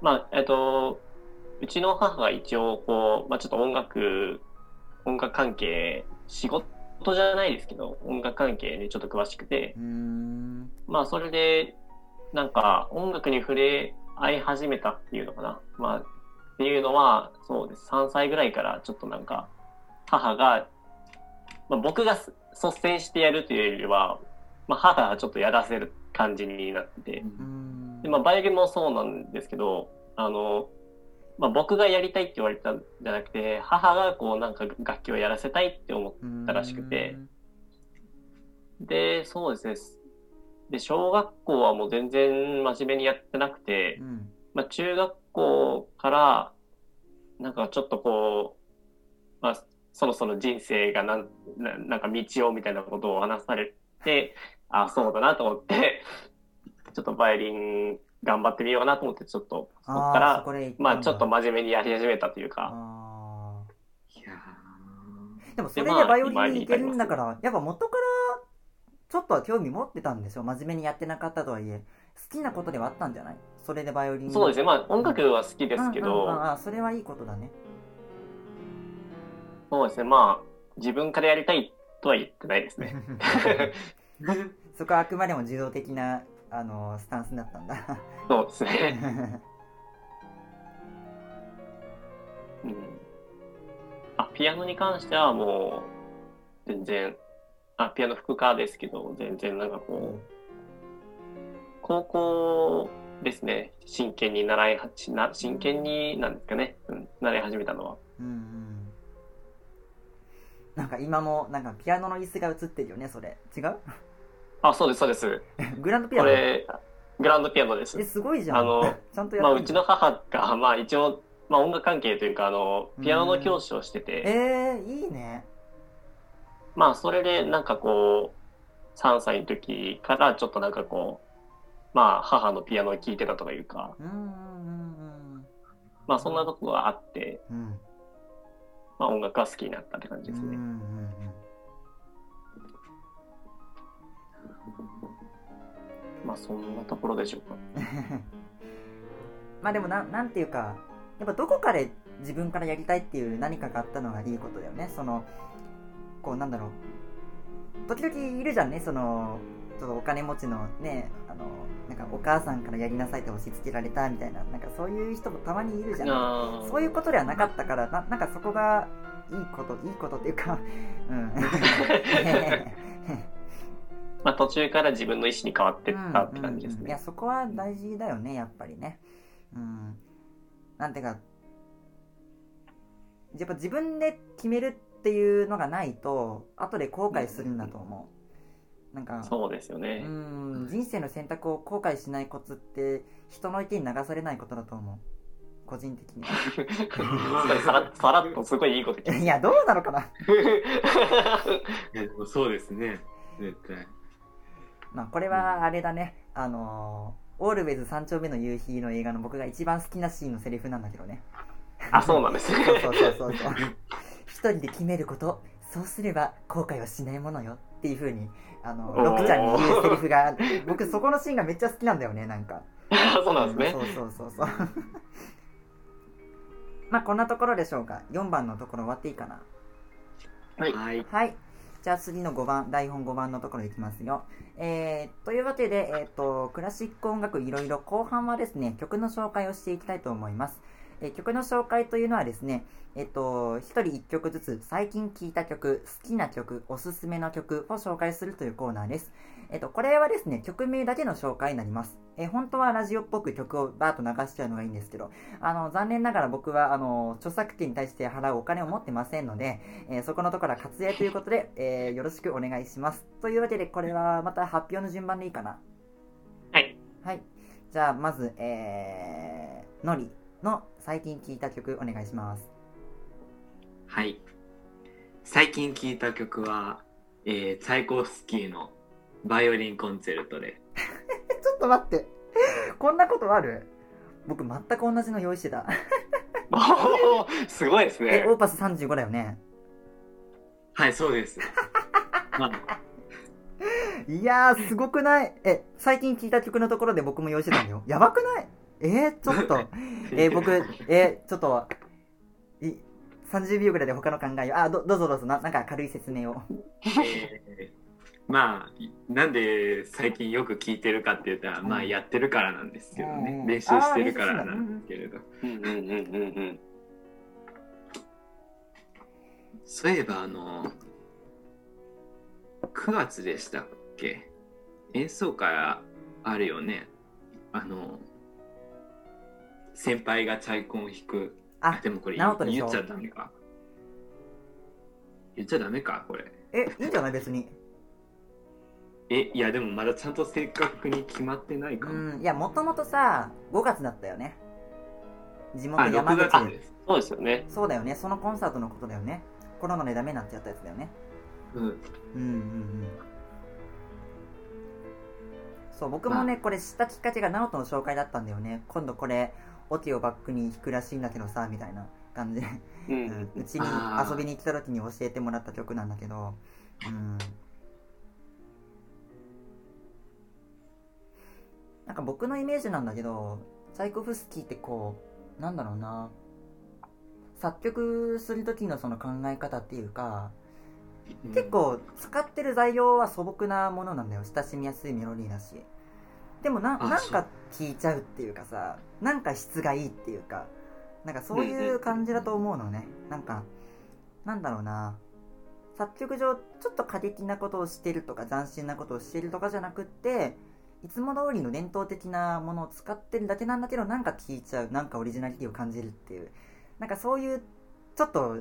まあ、えっと、うちの母が一応、こう、まあ、ちょっと音楽、音楽関係、仕事じゃないですけど、音楽関係にちょっと詳しくて、うーん。まあ、それで、なんか、音楽に触れ合い始めたっていうのかな。まあ、っていうのは、そうです。3歳ぐらいから、ちょっとなんか、母が、まあ、僕がす率先してやるというよりは、まあ、母がちょっとやらせる感じになってて。で、まあ、バイオリンもそうなんですけど、あの、まあ、僕がやりたいって言われたんじゃなくて、母がこうなんか楽器をやらせたいって思っったらしくてで、そうですね。で、小学校はもう全然真面目にやってなくてう、ん。まあ、中学校から、なんかちょっとこう、まあ、そろそろ人生がなん、ななんか道をみたいなことを話されて、あ、そうだなと思って、ちょっとバイオリン頑張ってみようかなと思って、ちょっと、そこから、まあちょっと真面目にやり始めたというか、でもそれでまあバイオリンに行けるんだから、やっぱ元からちょっとは興味持ってたんでしょ真面目にやってなかったとはいえ。好きなことではあったんじゃない？それでバイオリンそうですね。まあ音楽は好きですけうんうんうん。ど、あそれはいいことだね。そうですね。まあ、自分からやりたいとは言ってないですね。そこはあくまでも受動的なあのスタンスだったんだそうですね。うん。あ、ピアノに関してはもう、全然、あ、ピアノ副科ですけど、全然なんかこう、高校ですね、真剣に習いはちな、真剣になんですかね、うん、習い始めたのは。うんうんなんか今もなんかピアノの椅子が映ってるよねそれ。違う？あ、そうです、そうです。グランドピアノ？これ、グランドピアノです。え。すごいじゃん。あの ちゃんとやうちの母が、まあ一応、まあ音楽関係というか、あの、ピアノの教師をしてて、えー、いいね。まあ、それで、なんかこう、3歳の時から、ちょっとなんかこう、まあ、母のピアノを聴いてたとかいうか、うんうんうんまあ、そんなとこがあって、うんうんまあ、音楽が好きになったって感じですね。まあ、そんなところでしょうか。まあでもななんていうかやっぱどこかで自分からやりたいっていう何かがあったのがいいことだよねそのこうなんだろう時々いるじゃんねそのちょっとお金持ちのねあのなんかお母さんからやりなさいって押し付けられたみたいななんかそういう人もたまにいるじゃん。あそういうことではなかったからななんかそこがいいこといいことっていうか うん。まあ、途中から自分の意思に変わってったって感じですね。うんうんうん。いやそこは大事だよねやっぱりね。うん。なんていうかやっぱ自分で決めるっていうのがないと後で後悔するんだと思うなんかそうですようね。ん。人生の選択を後悔しないコツって人の意見に流されないことだと思う。個人的に。さらさらっとすごいいいこと言っていやどうなのかな？そうですね。絶対。まあこれはあれだね。あのーオールウェイズ三丁目の夕日の映画の僕が一番好きなシーンのセリフなんだけどね。あ、そうなんですね。そうそうそうそう。一人で決めること。そうすれば後悔はしないものよ。っていう風にあのロクちゃんに言うセリフが僕そこのシーンがめっちゃ好きなんだよねなんか そうなんですね。そうそうそうそう まあこんなところでしょうか4番のところ終わっていいかなはいはいはい。じゃあ次の5番、台本5番のところいきますよ。えー、というわけで、えっ、と、クラシック音楽いろいろ後半はですね、曲の紹介をしていきたいと思います。えー曲の紹介というのはですね、えっ、と、一人一曲ずつ最近聴いた曲、好きな曲、おすすめの曲を紹介するというコーナーです。えっ、と、これはですね、曲名だけの紹介になります。えー本当はラジオっぽく曲をバーッと流しちゃうのがいいんですけど、あの、残念ながら僕は、あの、著作権に対して払うお金を持ってませんので、えーそこのところは割愛ということで、えーよろしくお願いします。というわけで、これはまた発表の順番でいいかな。はい。はい。じゃあ、まず、えー、のりの最近聴いた曲お願いします。はい最近聴いた曲は、えー、チャイコフスキーのバイオリンコンチェルトでえ、ちょっと待って。こんなことある？僕全く同じの用意してた。おーすごいですえ、ねオ。ーパス35だよね。はいそうですまあいやー、すごくない？え、最近聴いた曲のところで僕も用意してたんだよ。やばくない？えー、ちょっと。えー僕、えーちょっと、い30秒ぐらいで他の考えを、あ、どどうぞどうぞ。な、なんか軽い説明を。えーまあなんで最近よく聴いてるかって言ったら、まあやってるからなんですけどね、うん。練習してるからなんですけれど。うんうんうんうんうん。そういえばあの9月でしたっけ？演奏会あるよね。あの先輩がチャイコンを弾くあ、でもこれ言っちゃダメか言っちゃダメかこれえ、いいんじゃない？別に。えいやでもまだちゃんと正確に決まってないかうも、ん、いや、もともとさ、5月だったよね。地元あ山6月。ですそうですよね。そうだよね、そのコンサートのことだよね。コロナでダメになっちゃったやつだよね。うんうんうんうん。そう、僕もね、これ知ったきっかけがナオトの紹介だったんだよね。今度これ、オケをバックに弾くらしいんだけどさ、みたいな感じ。で。うちに遊びに来た時に教えてもらった曲なんだけど、うん。なんか僕のイメージなんだけど、チャイコフスキーってこう、なんだろうな、作曲する時のその考え方っていうか、結構使ってる材料は素朴なものなんだよ。親しみやすいメロディーだし。でもなあなんか聴いちゃうっていうかさなんか質がいいっていうかなんかそういう感じだと思うのね。なんかなんだろうな。作曲上ちょっと過激なことをしてるとか斬新なことをしてるとかじゃなくっていつも通りの伝統的なものを使ってるだけなんだけどなんか聴いちゃうなんかオリジナリティを感じるっていう。なんかそういうちょっと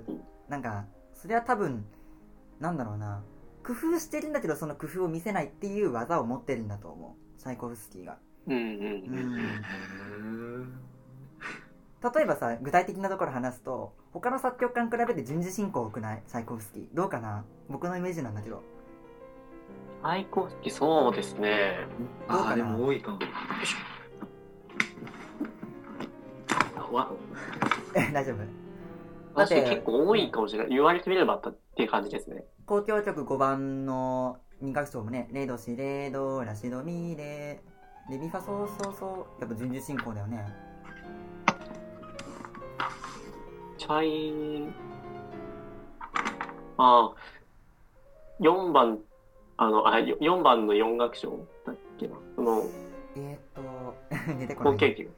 なんかそれは多分なんだろうな。工夫してるんだけどその工夫を見せないっていう技を持ってるんだと思う。チャイコフスキーが、例えばさ具体的なところ話すと他の作曲家に比べて順次進行多くない？チャイコフスキー。どうかな？僕のイメージなんだけど。アイコフスキー、そうですね。どうかでも多いかも。あわ。え大丈夫？だって確かに結構多いかもしれない。言われてみればっていう感じですね。交響曲5番の2楽章もねレドシレドラシドミレレミファソーソーソーやっぱ順次進行だよね。チャイ、ああ、4番、あの、あ、よ4番の4楽章だっけな。その、えー、っと 出てこない後継曲。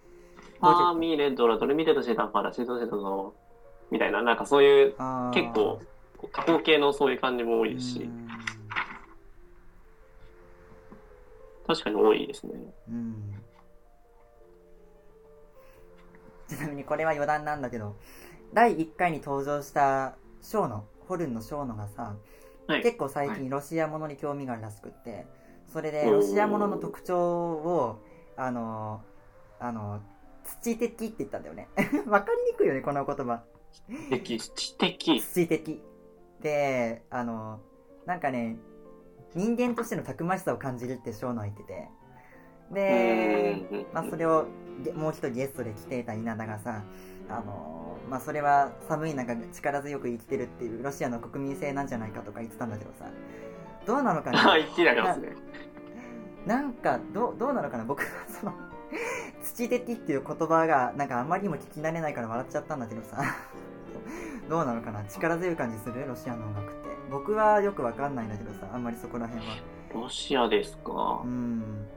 ファーミレドラドレミレドシェダファラシドシェドの、みたいな、なんかそういう、結構、加工系のそういう感じも多いし、うん確かに多いですね。うん。ちなみにこれは余談なんだけど第1回に登場したショーノホルンのショーノがさ、はい。結構最近ロシアものに興味があるらしくってそれでロシアものの特徴をあのあの土的って言ったんだよね。わかりにくいよねこの言葉。敵知的。土的。であのなんかね人間としてのたくましさを感じるってショーノは言っててで、うん。まあ、それをゲもう一人ゲストで来ていた稲田がさあのまあそれは寒い中力強く生きてるっていうロシアの国民性なんじゃないかとか言ってたんだけどさ。どうなのかあ、な？言ってなりますね。なんかどうどうなのかな？僕はその土的っていう言葉がなんかあまりにも聞き慣れないから笑っちゃったんだけどさ。どうなのかな？力強い感じする？ロシアの音楽って僕はよくわかんないんだけどさあんまりそこら辺は。ロシアですか？う。ん。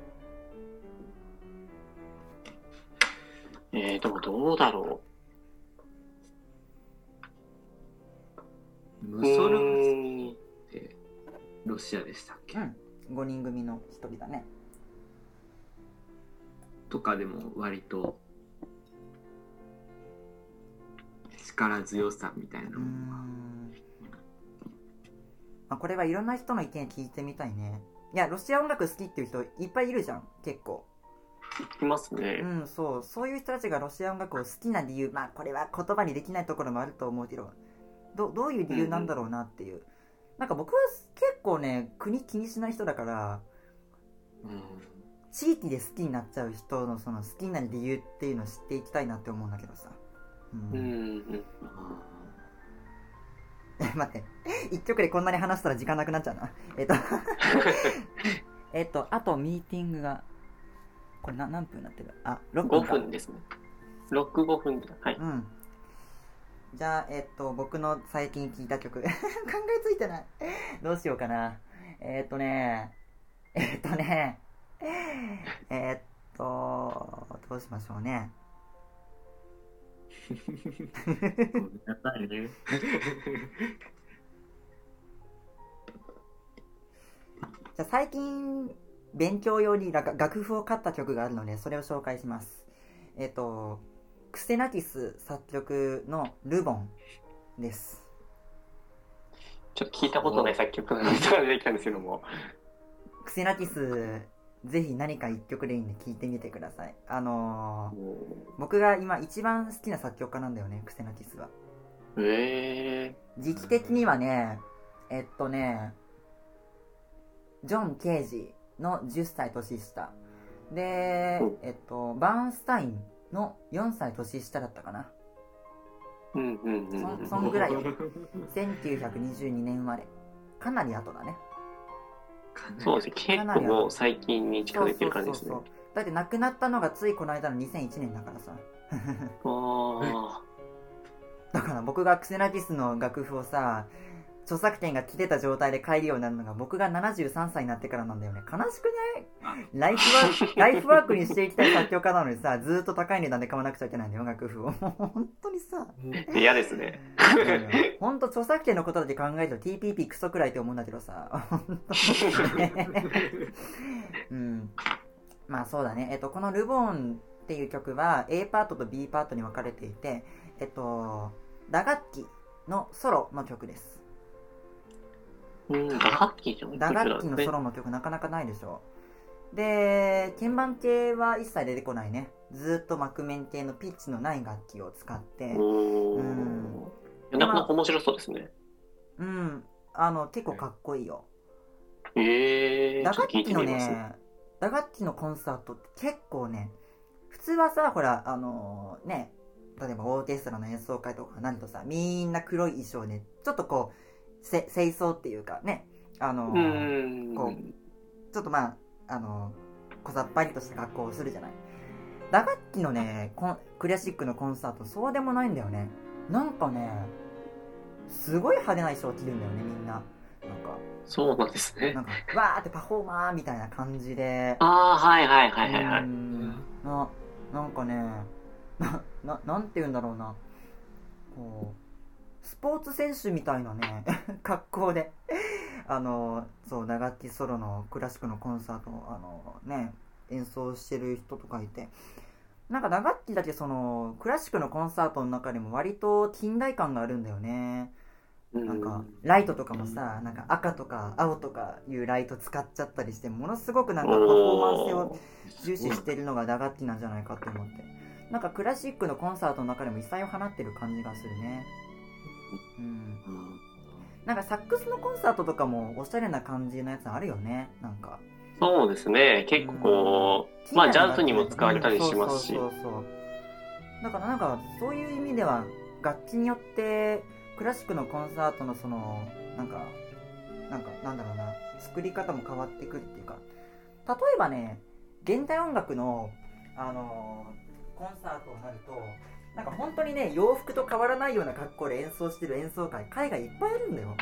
えー、でもどうだろう？ムソルムうーんってロシアでしたっけ、うん。5人組の一人だね。とかでも割と力強さみたいなうーのが。んまあ、これはいろんな人の意見聞いてみたいね。いやロシア音楽好きっていう人いっぱいいるじゃん結構。いますね。う。んそう。そういう人たちがロシア音楽を好きな理由まあこれは言葉にできないところもあると思うけどどどういう理由なんだろうなっていう、なんか僕は結構ね国気にしない人だからうん。地域で好きになっちゃう人のその好きな理由っていうのを知っていきたいなって思うんだけどさ、うん。うん 待って。一曲でこんなに話したら時間なくなっちゃうな。えっと。えっとあとミーティングがこれな何分になってる？あ6分5か分ですね。6、5分。はい。うん。じゃあえっと僕の最近聴いた曲。考えついてない。どうしようかな。えっとね。えっとね。えっとどうしましょうねーごめんなさいね。じゃあ最近勉強用に楽楽譜を買った曲があるのでそれを紹介します。えっ、とクセナティス作曲のルボンです。ちょっと聞いたことない作曲の人が出てきたんですけども。クセナティスぜひ何か一曲でいいんで聴いてみてください。あのー僕が今一番好きな作曲家なんだよねクセナティスは。え時期的にはねえっとねジョン・ケージの10歳年下。でうん。えっとバーンスタインの4歳年下だったかな。ー。うんうんうんうん。そそんぐらい。よ1922年生まれ。かなり後だねそうですね。結構最近に近づいてる感じですね。そう。そうそうだって亡くなったのがついこの間の2001年だからさ。あだから僕がクセナティスの楽譜をさ著作権が切れた状態で買えるようになるのが僕が73歳になってからなんだよね。悲しくない？ライフワーク、ライフワークにしていきたい作曲家なのにさ、ずーっと高い値段で買わなくちゃいけないんだよ、楽譜を。もう本当にさ。嫌ですね。本当著作権のことだけ考えると TPP クソくらいって思うんだけどさ。本当にね うん。まあそうだね。えっと、このルボーンっていう曲は A パートと B パートに分かれていて、えっと、打楽器のソロの曲です。うん、打楽器じゃん。打楽器のソロの曲なかなかないでしょ。で、鍵盤系は一切出てこないね。ずーっと幕面系のピッチのない楽器を使って、おうんーなかなか面白そうですね。うん、あの、結構かっこいいよ。ええー、打楽器の。ね、打楽器のコンサートって結構ね、普通はさ、ほら、あのね、例えばオーケストラの演奏会とかなるとさ、みんな黒い衣装で、ちょっとこう、せ清掃っていうかね、あの。こちょっとまあ、あの小ざっぱりとした格好をするじゃない。打楽器のね、コンクラシックのコンサート、そうでもないんだよね。なんかね、すごい派手な衣装着るんだよね、みんな。なんか、そうなんですねな。んか、わーってパフォーマーみたいな感じで。ああ、はいはいはいはいはい。んな、なんかね、な、な、なんて言うんだろうな。こう、スポーツ選手みたいなね、格好で、あの、そう、打楽器ソロのクラシックのコンサートを、あの、ね、演奏してる人とかいて、なんか打楽器だけその、クラシックのコンサートの中でも割と近代感があるんだよね。なんか、ライトとかもさ、なんか赤とか青とかいうライト使っちゃったりして、ものすごくなんかパフォーマンス性を重視してるのが打楽器なんじゃないかと思って。なんかクラシックのコンサートの中でも異彩を放ってる感じがするね。うん。うんなんかサックスのコンサートとかもおしゃれな感じのやつあるよね。なんか。そうですね。結構、まあ、ジャズにも使われたりしますしうん。そうそうそうだからなんかそういう意味では楽器によってクラシックのコンサートのそのなんかなんかなんだろうな作り方も変わってくるっていうか例えばね現代音楽のあのコンサートになるとなんか本当にね洋服と変わらないような格好で演奏してる演奏会海外いっぱいあるんだよ。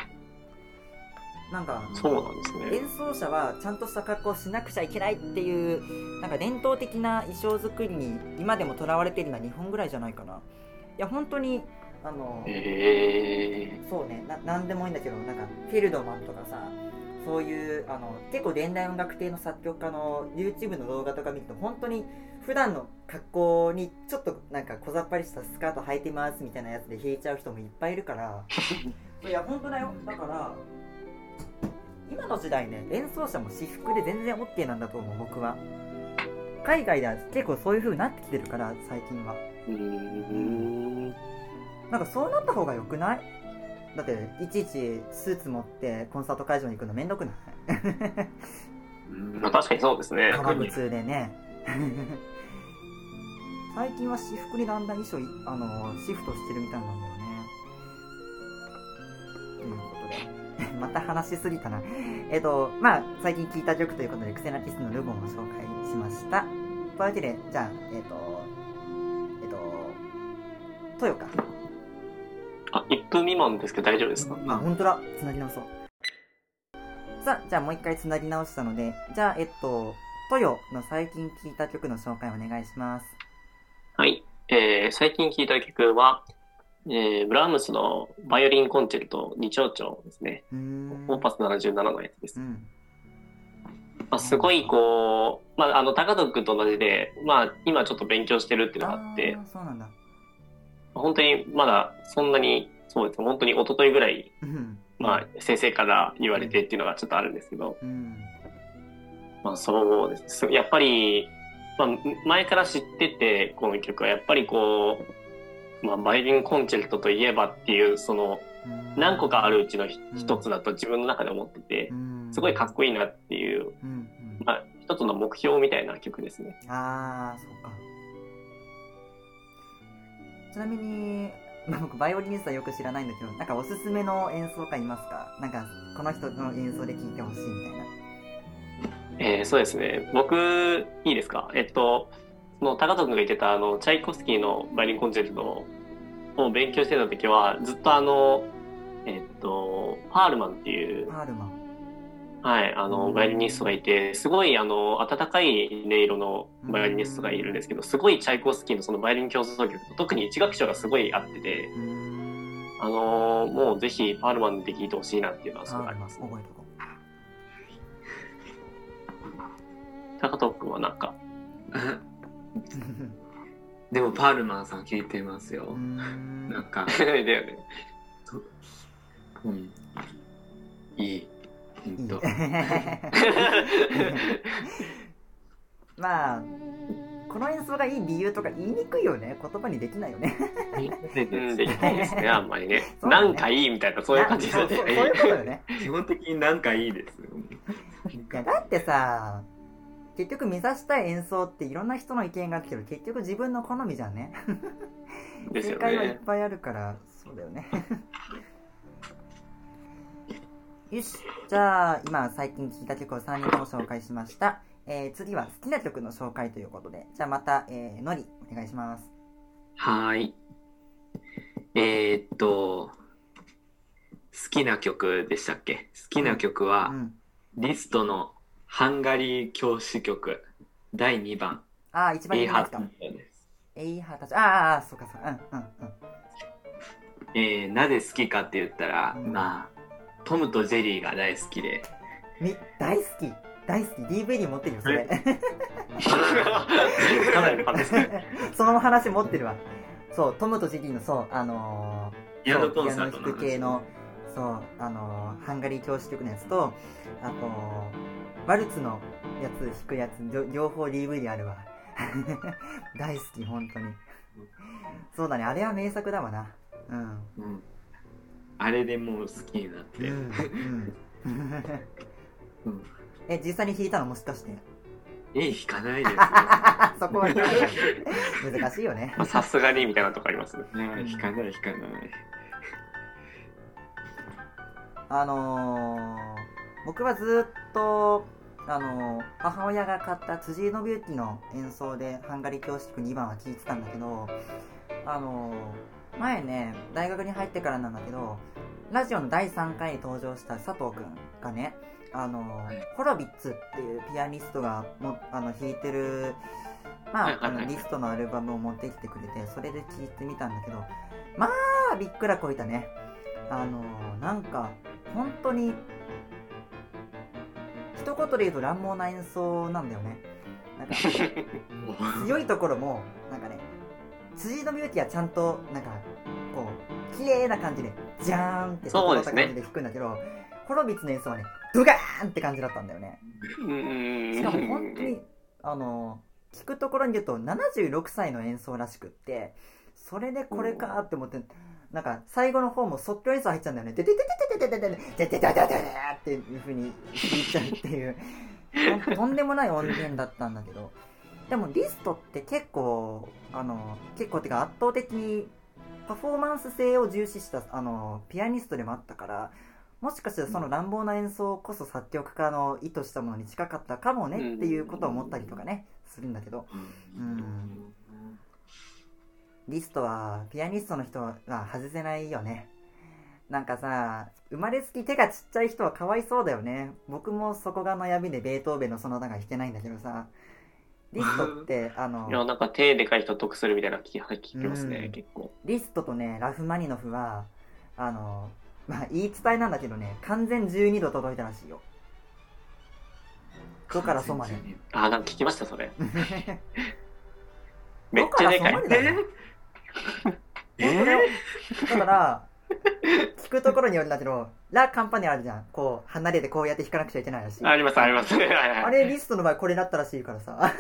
なんかそうなんですね。演奏者はちゃんとした格好をしなくちゃいけないっていうなんか伝統的な衣装作りに今でもとらわれているのは日本ぐらいじゃないかな。いや本当にあのえ。そうねななんでもいいんだけどなんかフィルドマンとかさそういうあの結構現代音楽系の作曲家の YouTube の動画とか見ると本当に普段の格好にちょっとなんか小ざっぱりしたスカート履いてますみたいなやつで弾いちゃう人もいっぱいいるからいや本当だよ。だから今の時代ね演奏者も私服で全然 OK なんだと思う僕は。海外では結構そういう風になってきてるから最近は。なんかそうなった方が良くない？だっていちいちスーツ持ってコンサート会場に行くのめんどくない？まあ、確かにそうですね。革靴でね最近は私服にだんだん衣装いあのシフトしてるみたいなんだよねということで また話しすぎたなえっとまあ最近聴いた曲ということでクセナキスのルボンを紹介しましたというわけでじゃあえっとえっとトヨかあ、1分未満ですけど大丈夫ですか？あ、本当だ。つなぎ直そう。さあ、じゃあもう一回つなぎ直したので、じゃあ、えっと、トヨの最近聴いた曲の紹介お願いします。はい。えー、最近聴いた曲は、えー、ブラームスのバイオリンコンチェルト2丁調ですね。オーパス77のやつですう。ん。まあ、すごいこう、まあ、あの、高藤君と同じで、まあ、今ちょっと勉強してるっていうのがあって、ーそうなんだ。本当にまだそんなに、そうですね、本当に一昨日ぐらい、うん。まあ、先生から言われてっていうのがちょっとあるんですけど、うん。まあ、そうです。やっぱり、まあ、前から知ってて、この曲はやっぱりこう、まあ、バイオリンコンチェルトといえばっていう、その、うん何個かあるうちのひ一つだと自分の中で思っててう、ん。すごいかっこいいなっていう。まあ、一つの目標みたいな曲ですね。あー、そうか。ちなみに、まあ、僕、バイオリニストはよく知らないんだけど、なんかおすすめの演奏家いますか？なんか、この人の演奏で聴いてほしいみたいな。えーそうですね。僕、いいですか？えっと、その高藤君が言ってた、あの、チャイコフスキーのバイオリンコンチェルトを勉強してた時は、ずっとあの、えっと、パールマンっていう、パールマン。はい、あの、バイオリニストがいて、すごい、あの、温かい音色のバイオリニストがいるんですけど、すごいチャイコフスキーのそのバイオリン競争曲と、特に一楽章がすごい合ってて。あのーもうぜひパールマンで聴いてほしいなっていうのはす。ごいあります、覚えと高藤君はなんか、う。でもパールマンさん聞いてますよなんか、だよね。うん。いい。まあ、この演奏がいい理由とか言いにくいよね。言葉にできないよね。うん、できないですね、あんまりね。なんかいいみたいな、そういう感じですよそうそうね。そういうことよね。基本的になんかいいですだってさ、結局目指したい演奏っていろんな人の意見があるけど、結局自分の好みじゃんね。正解はいっね。ぱいあるから、そうだよね。よし、じゃあ、今最近聴いた曲を3人とも紹介しました。えー、次は好きな曲の紹介ということで、じゃあまた、えー、のり、お願いします。はーい。えー、っと、好きな曲でしたっけ？好きな曲は、うん。リストのハンガリー教師曲第2番、ああ、一番いいやつか。です。エイハーたち、ああ、そうかそうか、うんうんうん。えー、なぜ好きかって言ったら、うんまあ、トムとジェリーが大好きで、み、大好き？大好き？DVD 持ってるよ、それ。かなりのファンですね。その話持ってるわ。そう、トムとジェリーの、そう、あのー、ピアノコンサートピアノ弾く系の、そう、あのーハンガリー教師曲のやつと、あと、ワルツのやつ弾くやつ、両両方 DVD あるわ。大好き、本当に。そうだね、あれは名作だわな。うん。うん、あれでもう好きになって、うん。うん。うんえ、実際に弾いたのもしかして？え弾かないですよ。そこは難しいよね。まあさすがにみたいなとこありますね。ね弾かない弾かない。あのー、僕はずっと、あのー母親が買った辻井信之の演奏でハンガリー教師曲2番は聴いてたんだけど、あのー前ね、大学に入ってからなんだけど、ラジオの第3回に登場した佐藤くんがね、あのホロビッツっていうピアニストがもあの弾いてる、まあ、あのリストのアルバムを持ってきてくれて、それで聴いてみたんだけど、まあ、びっくらこいたね。あのーなんか、本当に、一言で言うと乱暴な演奏なんだよね。なんか、強いところも、なんかね、辻のビューティーはちゃんと、なんか、こう、綺麗な感じで、じゃーんって整った感じで弾くんだけど、ホロビッツの演奏はね、ドガーンって感じだったんだよね。うんしかも本当に、あの、聞くところに言うと76歳の演奏らしくって、それでこれかって思って、なんか最後の方も即興演奏入っちゃうんだよね。でででででででででででででっていう風に弾いちゃうっていう、ほんとんでもない音源だったんだけど、でもリストって結構、あの、結構ってか圧倒的にパフォーマンス性を重視した、あの、ピアニストでもあったから、もしかしたらその乱暴な演奏こそ作曲家の意図したものに近かったかもねっていうことを思ったりとかね、するんだけど、うんリストはピアニストの人は外せないよね。なんかさ、生まれつき手がちっちゃい人はかわいそうだよね。僕もそこが悩みでベートーベンのその他が弾けないんだけどさ、リストって、あのい、や、なんか手でかい人得するみたいな聞き聞きますね、うん結構。リストとね、ラフマニノフは、あの、まあ、言い伝えなんだけどね、完全12度届いたらしいよ。ドからソまで。あ、なんか聞きました、それ。めドっちゃでかい。え本当だから、聞くところによるんだけど、ラ・カンパネあるじゃん。こう、離れてこうやって弾かなくちゃいけないらしい。あります、あります。はいはいあれ、リストの場合これだったらしいからさ。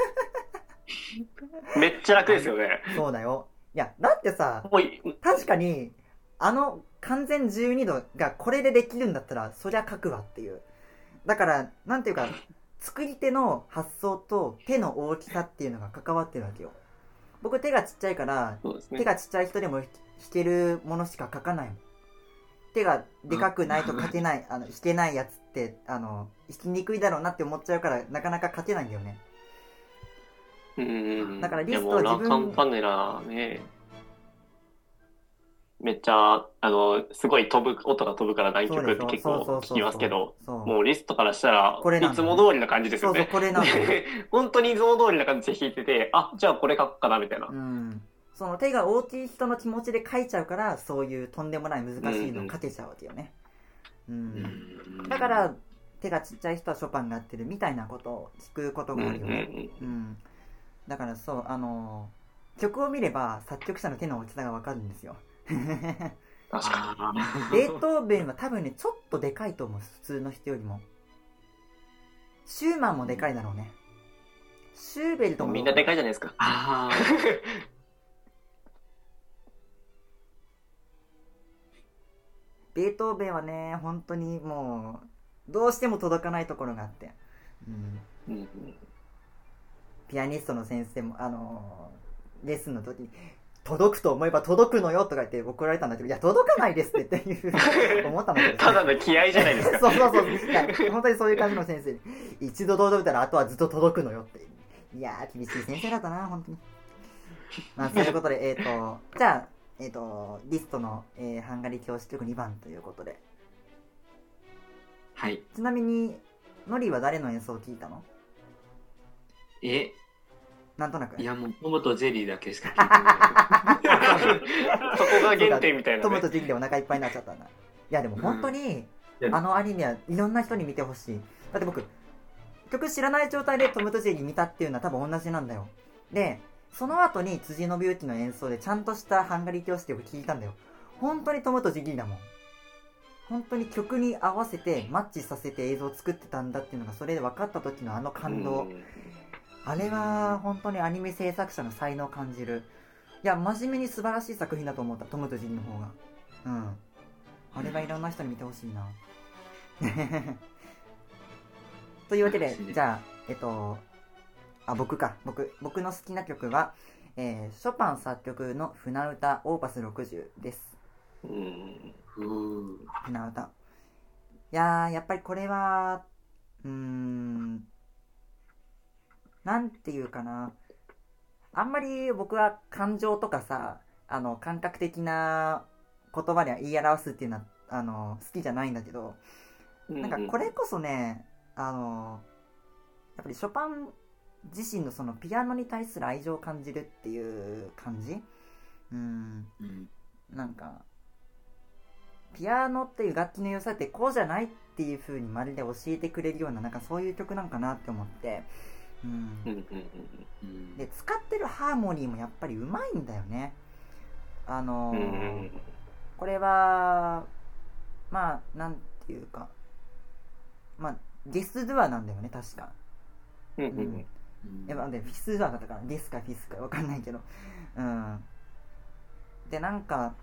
めっちゃ楽ですよね。そうだよ。いや、だってさ、確かに、あの完全12度がこれでできるんだったら、そりゃ書くわっていう。だから、なんていうか、作り手の発想と手の大きさっていうのが関わってるわけよ。僕手がちっちゃいから、ね手。がちっちゃい人でも弾けるものしか書かないもん。手がでかくないと書けない、あの、弾けないやつって、あの、弾きにくいだろうなって思っちゃうから、なかなか書けないんだよね。うん。だからリストいやもうラ自分カンパネラね。めっちゃ、あの、すごい飛ぶ、音が飛ぶから南極って結構聞きますけど、もうリストからしたら、いつも通りな感じですそうそうよね。これなん 本当にいつも通りな感じで弾いてて、あ、じゃあこれ書こうかな、みたいな。うん。その手が大きい人の気持ちで書いちゃうからそういうとんでもない難しいのを書けちゃうわけよね、うん。だから手がちっちゃい人はショパンがやってるみたいなことを聞くことうんうんがあるよね、うん。だからそうあの曲を見れば作曲者の手の大きさがわかるんですよ 確かあー。ベートーベンは多分ねちょっとでかいと思う普通の人よりも。シューマンもでかいだろうね。シューベルトに。も。みんなでかいじゃないですか。あー。ベートーベンはね本当にもうどうしても届かないところがあって、うん。ピアニストの先生もあのーレッスンの時に届くと思えば届くのよとか言って怒られたんだけどいや届かないですってっていう 思ったんだけどただの気合じゃないですか。そうそうそう。本当にそういう感じの先生で一度届いたらあとはずっと届くのよっていやー厳しい先生だったな本当に。まあそういうことでえっ、とじゃあえっ、とリストの、えーハンガリー教師曲2番ということで。はい。ちなみにノリは誰の演奏を聞いたの？えなんとなく。いやもうトムとジェリーだけしか聞いてない。そこが原点みたいなね。トム。とジェリーでお腹いっぱいになっちゃったんだ。いやでも本当に、うんあのアニメはいろんな人に見てほしい。だって僕曲知らない状態でトムとジェリー見たっていうのは多分同じなんだよ。でその後に辻信之の演奏でちゃんとしたハンガリー教師って聞いたんだよ。本当にトムとジェリーだもん。本当に曲に合わせてマッチさせて映像を作ってたんだっていうのがそれで分かった時のあの感動、うんあれは本当にアニメ制作者の才能を感じる。いや真面目に素晴らしい作品だと思ったトムとジェリーの方が。うん。あれはいろんな人に見てほしいな。というわけでじゃあえっとあ僕か。僕僕の好きな曲は、えーショパン作曲の船歌オーパス60です。船歌。いやーやっぱりこれはうーんなんていうかな。あんまり僕は感情とかさあの感覚的な言葉で言い表すっていうのはあの好きじゃないんだけどなんかこれこそねあのやっぱりショパン自身のそのピアノに対する愛情を感じるっていう感じ。うん。うん。なんかピアノっていう楽器の良さってこうじゃないっていう風にまるで教えてくれるようななんかそういう曲なんかなって思って、で使ってるハーモニーもやっぱりうまいんだよね。あのーんこれはまあなんていうかまあゲスドゥアなんだよね確か。うんうんうん。うん。え、まあ、でフィスドゥアだったからデスかフィスかわかんないけど。うん。でなんか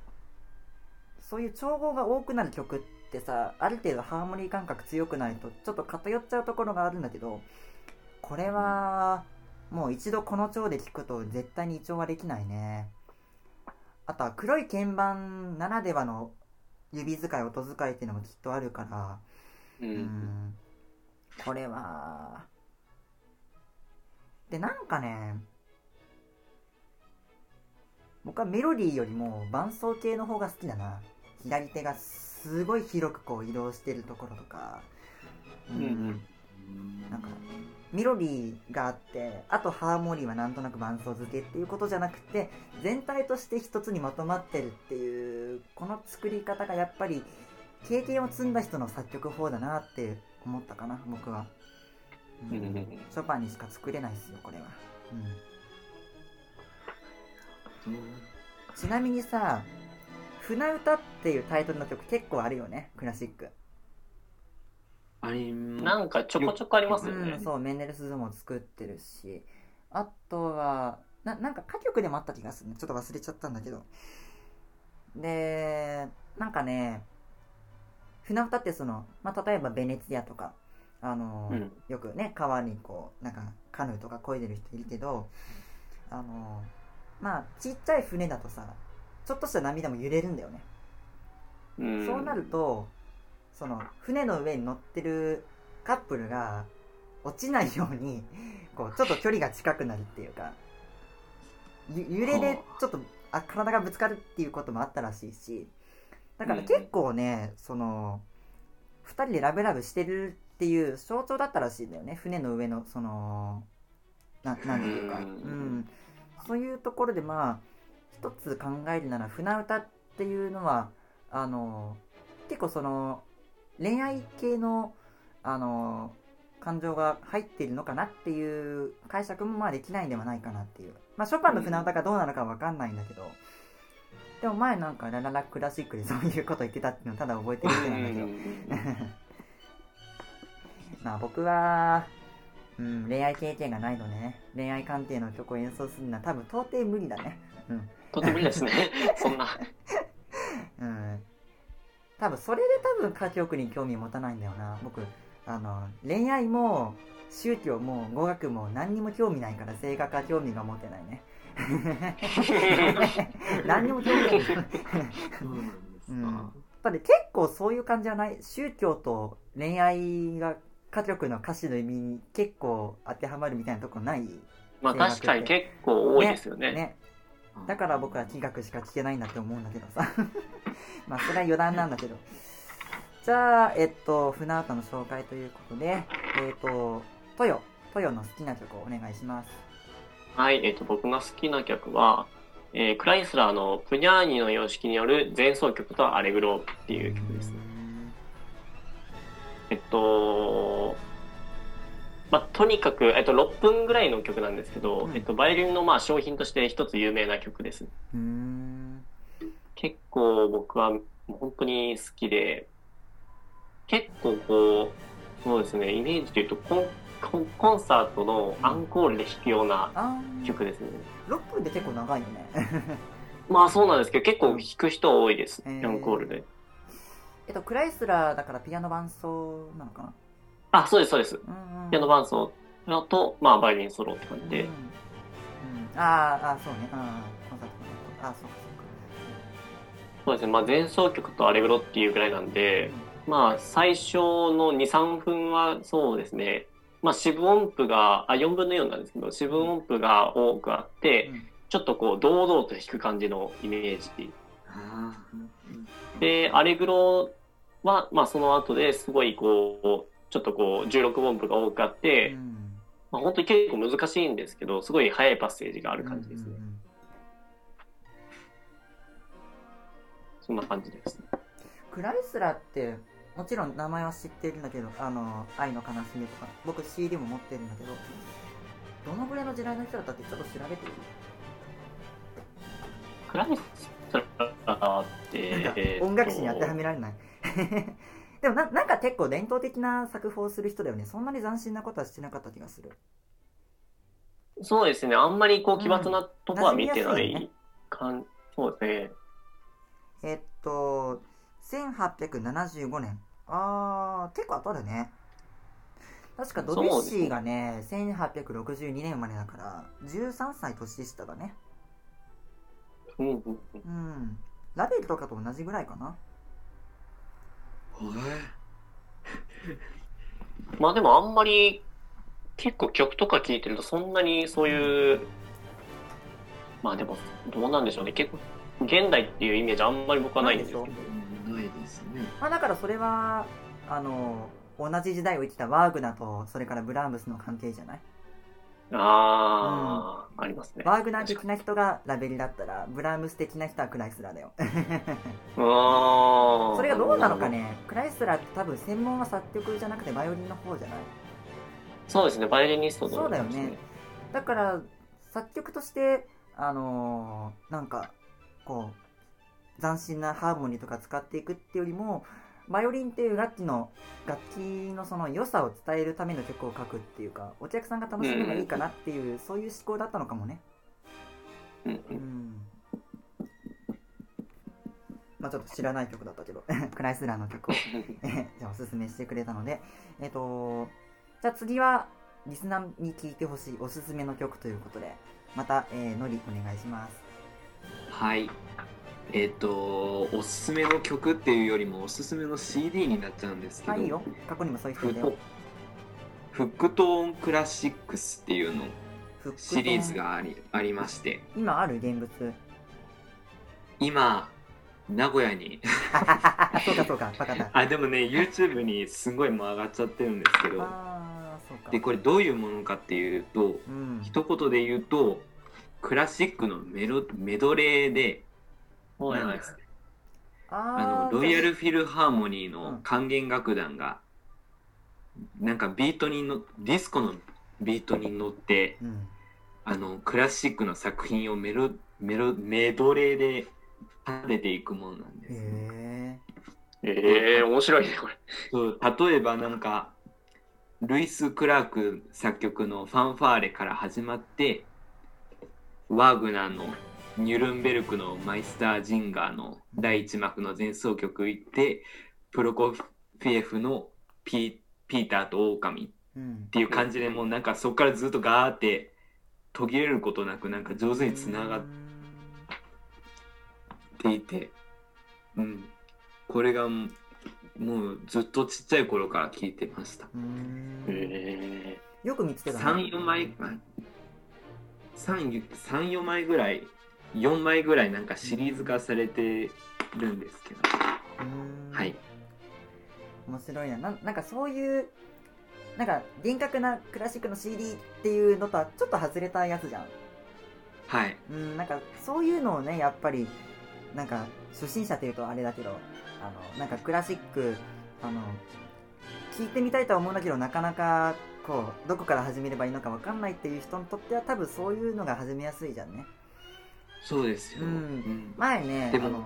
そういう調合が多くなる曲ってさある程度ハーモニー感覚強くないとちょっと偏っちゃうところがあるんだけどこれはもう一度この調で聴くと絶対に胃腸はできないね。あとは黒い鍵盤ならではの指使い音使いっていうのもきっとあるから。ううん。んこれは。でなんかね僕はメロディーよりも伴奏系の方が好きだな。左手がすごい広くこう移動してるところとか。うんうん。なんかメロディーがあってあとハーモニーはなんとなく伴奏付けっていうことじゃなくて全体として一つにまとまってるっていうこの作り方がやっぱり経験を積んだ人の作曲法だなって思ったかな僕は、うん。ショパンにしか作れないですよこれは、うん、ちなみにさ「船歌」っていうタイトルの曲結構あるよねクラシックありまなんかちょこちょこありますようん、ね。そうメンデルスゾーンも作ってるし。あとはななんか歌曲でもあった気がする。ねちょっと忘れちゃったんだけど。でなんかね船歌ってその、まあ、例えばベネツィアとかあの、うん。よくね川にこうなんかカヌーとか漕いでる人いるけどあのまあちっちゃい船だとさちょっとした波でも揺れるんだよね。うん。そうなるとその船の上に乗ってるカップルが落ちないようにこうちょっと距離が近くなるっていうかゆ揺れでちょっとあ体がぶつかるっていうこともあったらしいしだから結構ね、その2人でラブラブしてるっていう象徴だったらしいんだよね船の上のそのななんていうか、ううんん、そういうところでまあ一つ考えるなら船歌っていうのはあの結構その恋愛系のあの感情が入っているのかなっていう解釈もまあできないんではないかなっていう。まあショパンの船歌がどうなのかわかんないんだけど、でも前なんかラララクラシックでそういうこと言ってたっていうのをただ覚えてるだけなんだけど。まあ僕は、うん、恋愛経験がないのでね。恋愛鑑定の曲を演奏するのは多分到底無理だね。うん。とてもいいですね。そんな。うん多分それで多分歌曲に興味持たないんだよな。僕あの恋愛も宗教も語学も何にも興味ないから声楽は興味が持てないね。何にも興味ない。そうなんですうん。か。だって結構そういう感じじゃない宗教と恋愛が歌曲の歌詞の意味に結構当てはまるみたいなとこない？まあ確かに結構多いですよね。ねだから僕は気学しか聞けないんだって思うんだけどさ。まあそれは余談なんだけど。じゃあえっと船歌の紹介ということでえっとトヨトヨの好きな曲をお願いします。はい、えっ、と、僕が好きな曲は、えークライスラーのプニャーニの様式による前奏曲とアレグロっていう曲ですね。えっと、まあ、とにかく、えっと、6分ぐらいの曲なんですけど、うんえっと、バイオリンのまあ商品として一つ有名な曲です。うーん結構僕は本当に好きで、結構こう、そうですね、イメージで言うとコン、コンコンサートのアンコールで弾くような曲ですね。6分で結構長いよね まあそうなんですけど、結構弾く人多いです、へーアンコールで。えっとクライスラーだからピアノ伴奏なのかな？あ、そうです、そうです。うんうん。ピアノ伴奏と、まあ、バイオリンソロって。感じで。うん。うん、あーあーそうね。あーコンサートのあーそうかそうですね、まあ、前奏曲とアレグロっていうぐらいなんで、まあ、最初の2、3分はそうですね、まあ、四分音符が、あ、4分の4なんですけど、四分音符が多くあって、うん。ちょっとこう、堂々と弾く感じのイメージ。で、アレグロは、まあ、その後ですごいこう、ちょっとこう、16音符が多くあって、うんまあ、本当に結構難しいんですけど、すごい速いパッセージがある感じですね。うんうんうんそんな感じです。クライスラーってもちろん名前は知ってるんだけどあの愛の悲しみとか僕 CD も持ってるんだけどどのぐらいの時代の人だったってちょっと調べてる？クライスラーって、音楽史に当てはめられない でもななんか結構伝統的な作風をする人だよね。そんなに斬新なことはしてなかった気がする。そうですね、あんまりこう奇抜なとこは見てない馴染みやすいよね。感、そうですね。えっと1875年。あー結構後だね。確かドビュッシーがね1862年生まれだから13歳年下だね。うんうんうん。うん。ラベルとかと同じぐらいかな まあでもあんまり結構曲とか聴いてるとそんなにそういう、まあでもどうなんでしょうね。結構現代っていうイメージあんまり僕はないんですけどない。ですね。まあだからそれはあの同じ時代を生きたワーグナーとそれからブラームスの関係じゃない？ああ、ありますね。ワーグナー的な人がラベルだったらブラームス的な人はクライスラーだよ ああ。それがどうなのかねクライスラーって多分専門は作曲じゃなくてバイオリンの方じゃない？そうですね、バイオリニストとそうだよね。だから作曲としてあのーなんかこう斬新なハーモニーとか使っていくっていうよりもバイオリンっていう楽器の楽器のその良さを伝えるための曲を書くっていうかお客さんが楽しめばいいかなっていう、そういう思考だったのかもね。うん。まあちょっと知らない曲だったけど クライスラーの曲を。え じゃあおすすめしてくれたので。えっ、とじゃあ次はリスナーに聴いてほしいおすすめの曲ということでまた、えー、のりお願いします。はい。えっ、と、おすすめの曲っていうよりもおすすめの CD になっちゃうんですけど、あい過去にもそういう人フッいたよ。 Hooked on Classics っていうのシリーズがありありまして、今ある現物？今名古屋に。そうかそうかバカだあでもね YouTube にすごいもう上がっちゃってるんですけど。でこれどういうものかっていうとうん。一言で言うとクラシックのメロメドレーではいはいあのロイヤルフィルハーモニーうん。の管弦楽団がなんかビートにのディスコのビートに乗ってうん。あのクラシックの作品をメロメロメドレーで立てていくものなんです、へええ面白いね、これ。そう例えばなんかルイス・クラーク作曲の「ファンファーレ」から始まってワーグナーの「ニュルンベルクのマイスター・ジンガー」の第一幕の前奏曲行ってプロコフィエフのピ「ピーターと狼」っえうんていう感じでもうなんかそこからずっとガーって途切れることなくなんか上手につながっていて、うん、これがもうずっとちっちゃい頃から聞いてました。よく見つけたね3、4枚、3、3、4枚ぐらい、4枚ぐらいなんかシリーズ化されてるんですけど、はい。面白いな。なんなんかそういうなんか厳格なクラシックの CD っていうのとはちょっと外れたやつじゃん。はい。うんなんかそういうのをねやっぱりなんか初心者っていうとあれだけどあのなんかクラシックあの聞いてみたいとは思うんだけどなかなかこうどこから始めればいいのかわかんないっていう人にとっては多分そういうのが始めやすいじゃんねそうですよ。うん。うん。前ねでもあの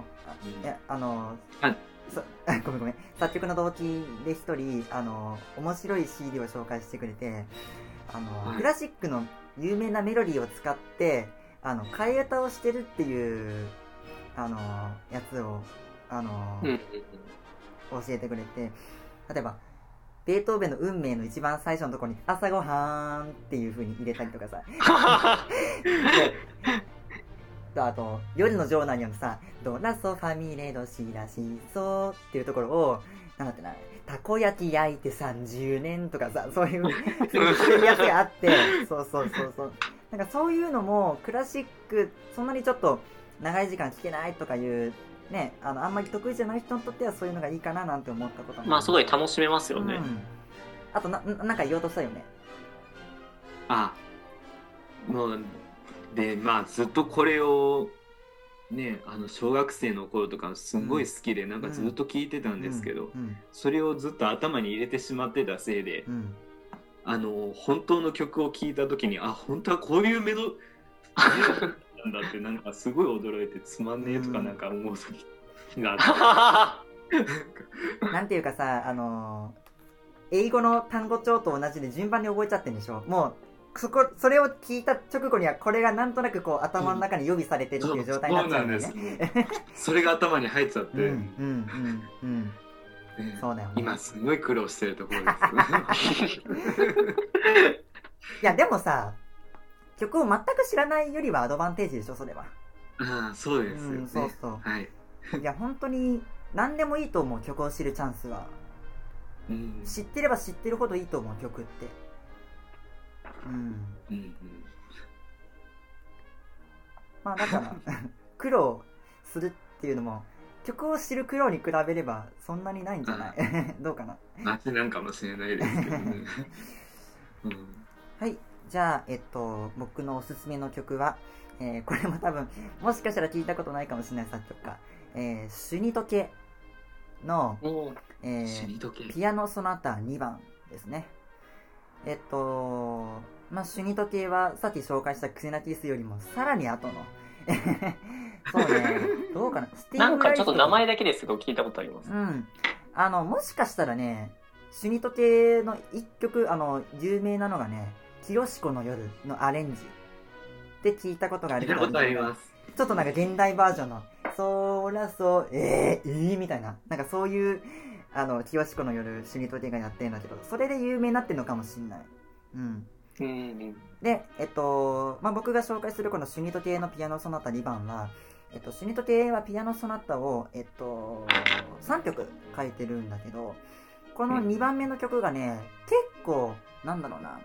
いやあのあそ ごめんごめん。作曲の動機で一人あの面白い CD を紹介してくれてあの、はい。クラシックの有名なメロディーを使ってあの替え歌をしてるっていうあのやつをあの、うんうん教えてくれて例えばベートーベンの運命の一番最初のところに朝ごはーんっていう風に入れたりとかさ とあと、夜の城内にあるさ、ドラソファミレドシラシソっていうところを、なんだってな、たこ焼き焼いて30年とかさ、そういう、そういうやつがあって、そうそうそうそう。なんかそういうのも、クラシック、そんなにちょっと長い時間聴けないとかいう、ね、あの、あんまり得意じゃない人にとってはそういうのがいいかななんて思ったこともまあ、すごい楽しめますよね。うん。あとな、ななんか言おうとしたよね。あ、もう、で、まあずっとこれを、ね、あの小学生の頃とかすんごい好きで、なんかずっと聞いてたんですけど、うん。それをずっと頭に入れてしまってたせいで、うん。あの本当の曲を聴いた時にあ本当はこういうメロメロなんだってなんかすごい驚いてつまんねえとかなんか思う時があって。なんていうかさ、あのー英語の単語帳と同じで順番に覚えちゃってるんでしょ？もう、そこ、それを聞いた直後には、これがなんとなくこう頭の中に予備されてるっていう状態になっちゃうん。ですそれが頭に入っちゃって、うん、うん、うん、そうだよね。今すごい苦労してるところです いや、でもさ、曲を全く知らないよりはアドバンテージでしょ、それは。ああそうですよね、うん、そうそう。はい、いや、本当に、何でもいいと思う、曲を知るチャンスは。うん知ってれば知ってるほどいいと思う、曲って。うん。うんうん、まあだから 苦労するっていうのも曲を知る苦労に比べればそんなにないんじゃない？どうかな？マシなんかもしれないですけどね、うん。はい。じゃあえっと僕のおすすめの曲は、えーこれも多分もしかしたら聞いたことないかもしれない作曲家、えー、シュニトケの、うんえーピアノソナタ2番ですね。えっと、まあ、シュニト系はさっき紹介したクセナティスよりもさらに後の。そうね、どうかな？スティーブなんかちょっと名前だけですけど聞いたことありますフ。うん。あの、もしかしたらね、シュニト系の一曲、あの、有名なのがね、清子の夜のアレンジって聞いたことがある聞いたことありますちょっとなんか現代バージョンの、そーらそ、えー、えー、みたいな、なんかそういう、あの、清子の夜、死にとけがやってるんだけど、それで有名になってるのかもしんない。うん。で、えっと、まあ、僕が紹介するこのシュニト系のピアノソナタ2番は、えっと、シュニト系はピアノソナタを、えっと、3曲書いてるんだけど、この2番目の曲がね、結構、なんだろうな、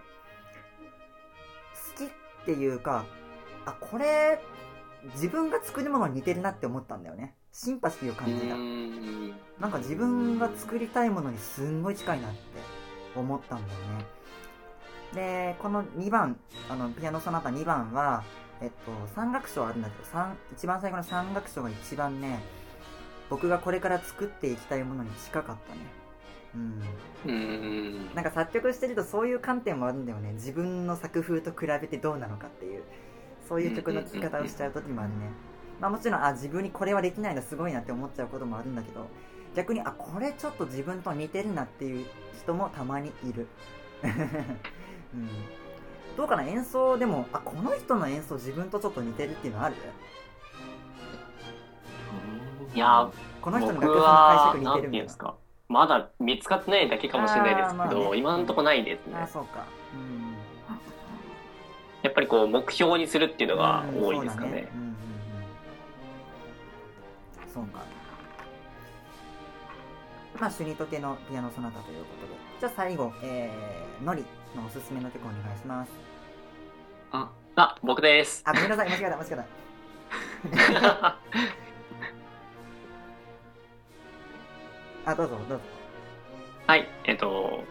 好きっていうか、あ、これ、自分が作るものに似てるなって思ったんだよねシンパシーを感じた。うん。なんか自分が作りたいものにすんごい近いなって思ったんだよね。でこの2番あのピアノソナタ2番はえっと3楽章あるんだけど三一番最後の3楽章が一番ね僕がこれから作っていきたいものに近かったね。うん。うん。なんか作曲してるとそういう観点もあるんだよね。自分の作風と比べてどうなのかっていう。そういう曲の聴き方をしちゃう時もあるねまあもちろんあ自分にこれはできないのすごいなって思っちゃうこともあるんだけど逆にあこれちょっと自分と似てるなっていう人もたまにいる、うん、どうかな？演奏でもあこの人の演奏自分とちょっと似てるっていうのある？いやこの人の僕楽譜の解は釈似ていうんてるみたいですか？まだ見つかってないだけかもしれないですけど、ね。今のとこないですね。なあそうか。うん。やっぱりこう目標にするっていうのが多いですかね。うんうんうんうんそうか。まあ、シュニト系のピアノソナタということで。じゃあ最後、えー、ノリのおすすめの曲お願いします。あ、あ、僕です。あ、ごめんなさい、間違えた、間違えた。あ、どうぞ、どうぞ。はい、えっ、と、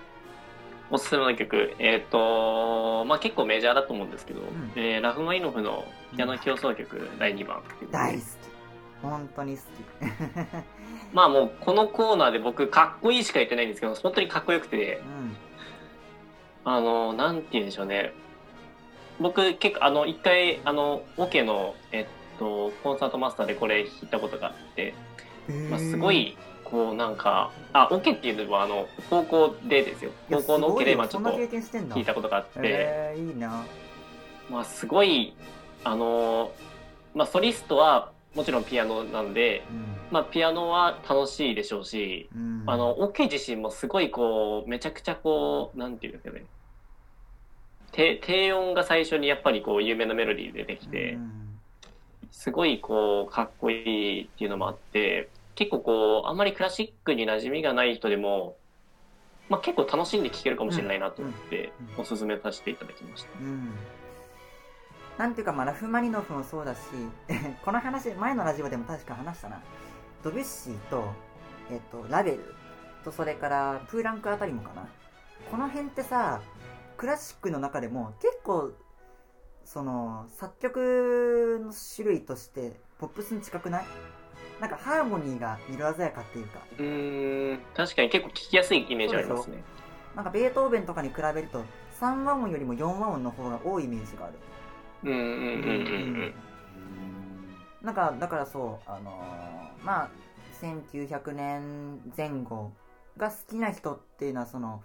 おすすめの曲、えっ、と、まあ結構メジャーだと思うんですけど、んえーラフマニノフのピアノ競争曲第2番。大好き。本当に好き。まあもうこのコーナーで僕かっこいいしか言ってないんですけど、本当にかっこよくて、うん。あの、なんて言うんでしょうね。僕結構あの、一回、あの、オケの、えっと、コンサートマスターでこれ弾いたことがあって、まあ、すごい、こうなんか、あ、オケっていうのはあの、高校でですよ。高校のオケで、すごいよそんなまあちょっと経験してんだ。聞いたことがあって、えー、いいな。まあすごい、あの、まあソリストはもちろんピアノなんで、まあピアノは楽しいでしょうし、あの、オケ自身もすごいこう、めちゃくちゃこう、なんていうんですかね。低低音が最初にやっぱりこう、有名なメロディーで出てきて、うんすごいこう、かっこいいっていうのもあって、結構こう、あんまりクラシックに馴染みがない人でも、まあ結構楽しんで聴けるかもしれないなと思っておすすめさせていただきました。うん。なんていうか、まあ、ラフマニノフもそうだし、この話、前のラジオでも確か話したな。ドビュッシーと、えっと、ラベルと、それから、プーランクあたりもかな。この辺ってさ、クラシックの中でも結構、その、作曲の種類として、ポップスに近くない？なんかハーモニーが色鮮やかっていうか、うーん、確かに結構聴きやすいイメージありますね。なんかベートーベンとかに比べると、3和音よりも4和音の方が多いイメージがある。うんうんうんうんうん。なんかだからそうあのーまあ1900年前後が好きな人っていうのはその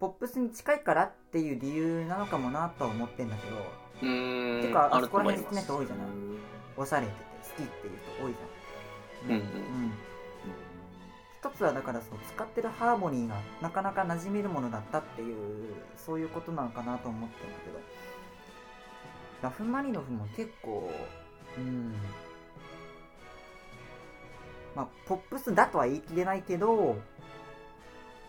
ポップスに近いからっていう理由なのかもなとは思ってんだけどうーん。てかあそこら。辺好きな人多いじゃない？おしゃれってて好きっていう人多いじゃんうんうん一つはだからそう使ってるハーモニーがなかなか馴染めるものだったっていうそういうことなのかなと思ってるんだけどラフマニノフも結構うん。まあポップスだとは言い切れないけど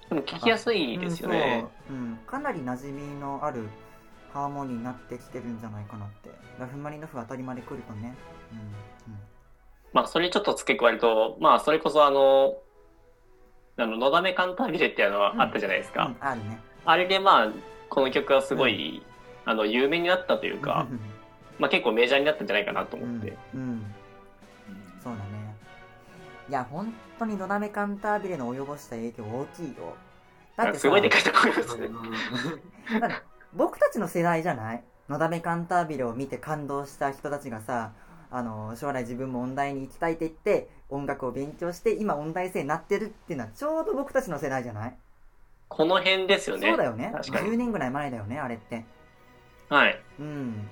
でも聴きやすいですよね。うんそううん、かなり馴染みのあるハーモニーになってきてるん。じゃないかなってラフマニノフ当たり前で来るとねうん。うん。まあ、それにちょっと付け加えると、まあ、それこそあの、あの、のだめカンタービレっていうのはあったじゃないですか。うん、あるねあれでまあ、この曲はすごい、あの、有名になったというか、まあ結構メジャーになったんじゃないかなとうん思って。うん、そうだね。いや本当にのだめカンタービレの及ぼした影響大きいよ。だってさすごいでかいと思いますね。僕たちの世代じゃない？のだめカンタービレを見て感動した人たちがさあの将来自分も音大に行きたいって言って音楽を勉強して今音大生になってるっていうのはちょうど僕たちの世代じゃない？この辺ですよね。そうだよね。確かに。10年ぐらい前だよねあれってはい。うん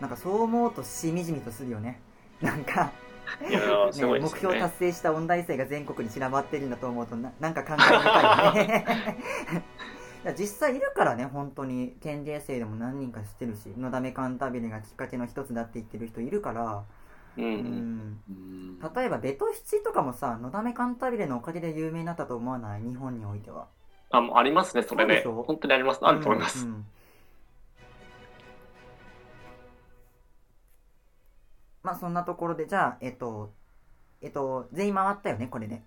なんかそう思うとしみじみとするよね なんかね、目標。達成した音大生が全国に散らばってるんだと思うとな なんか考え深いよね 実際いるからね本当に県芸生でも何人か知ってるしのだめカンタービレがきっかけの一つだって言ってる人いるから、うんううん。ん、例えばベト七とかもさのだめカンタービレのおかげで有名になったと思わない？日本においてはあ、もうありますね、それね。本当にあります。あると思います。うんうんまあそんなところで、じゃあ、えっと、えっと、全員回ったよね、これで。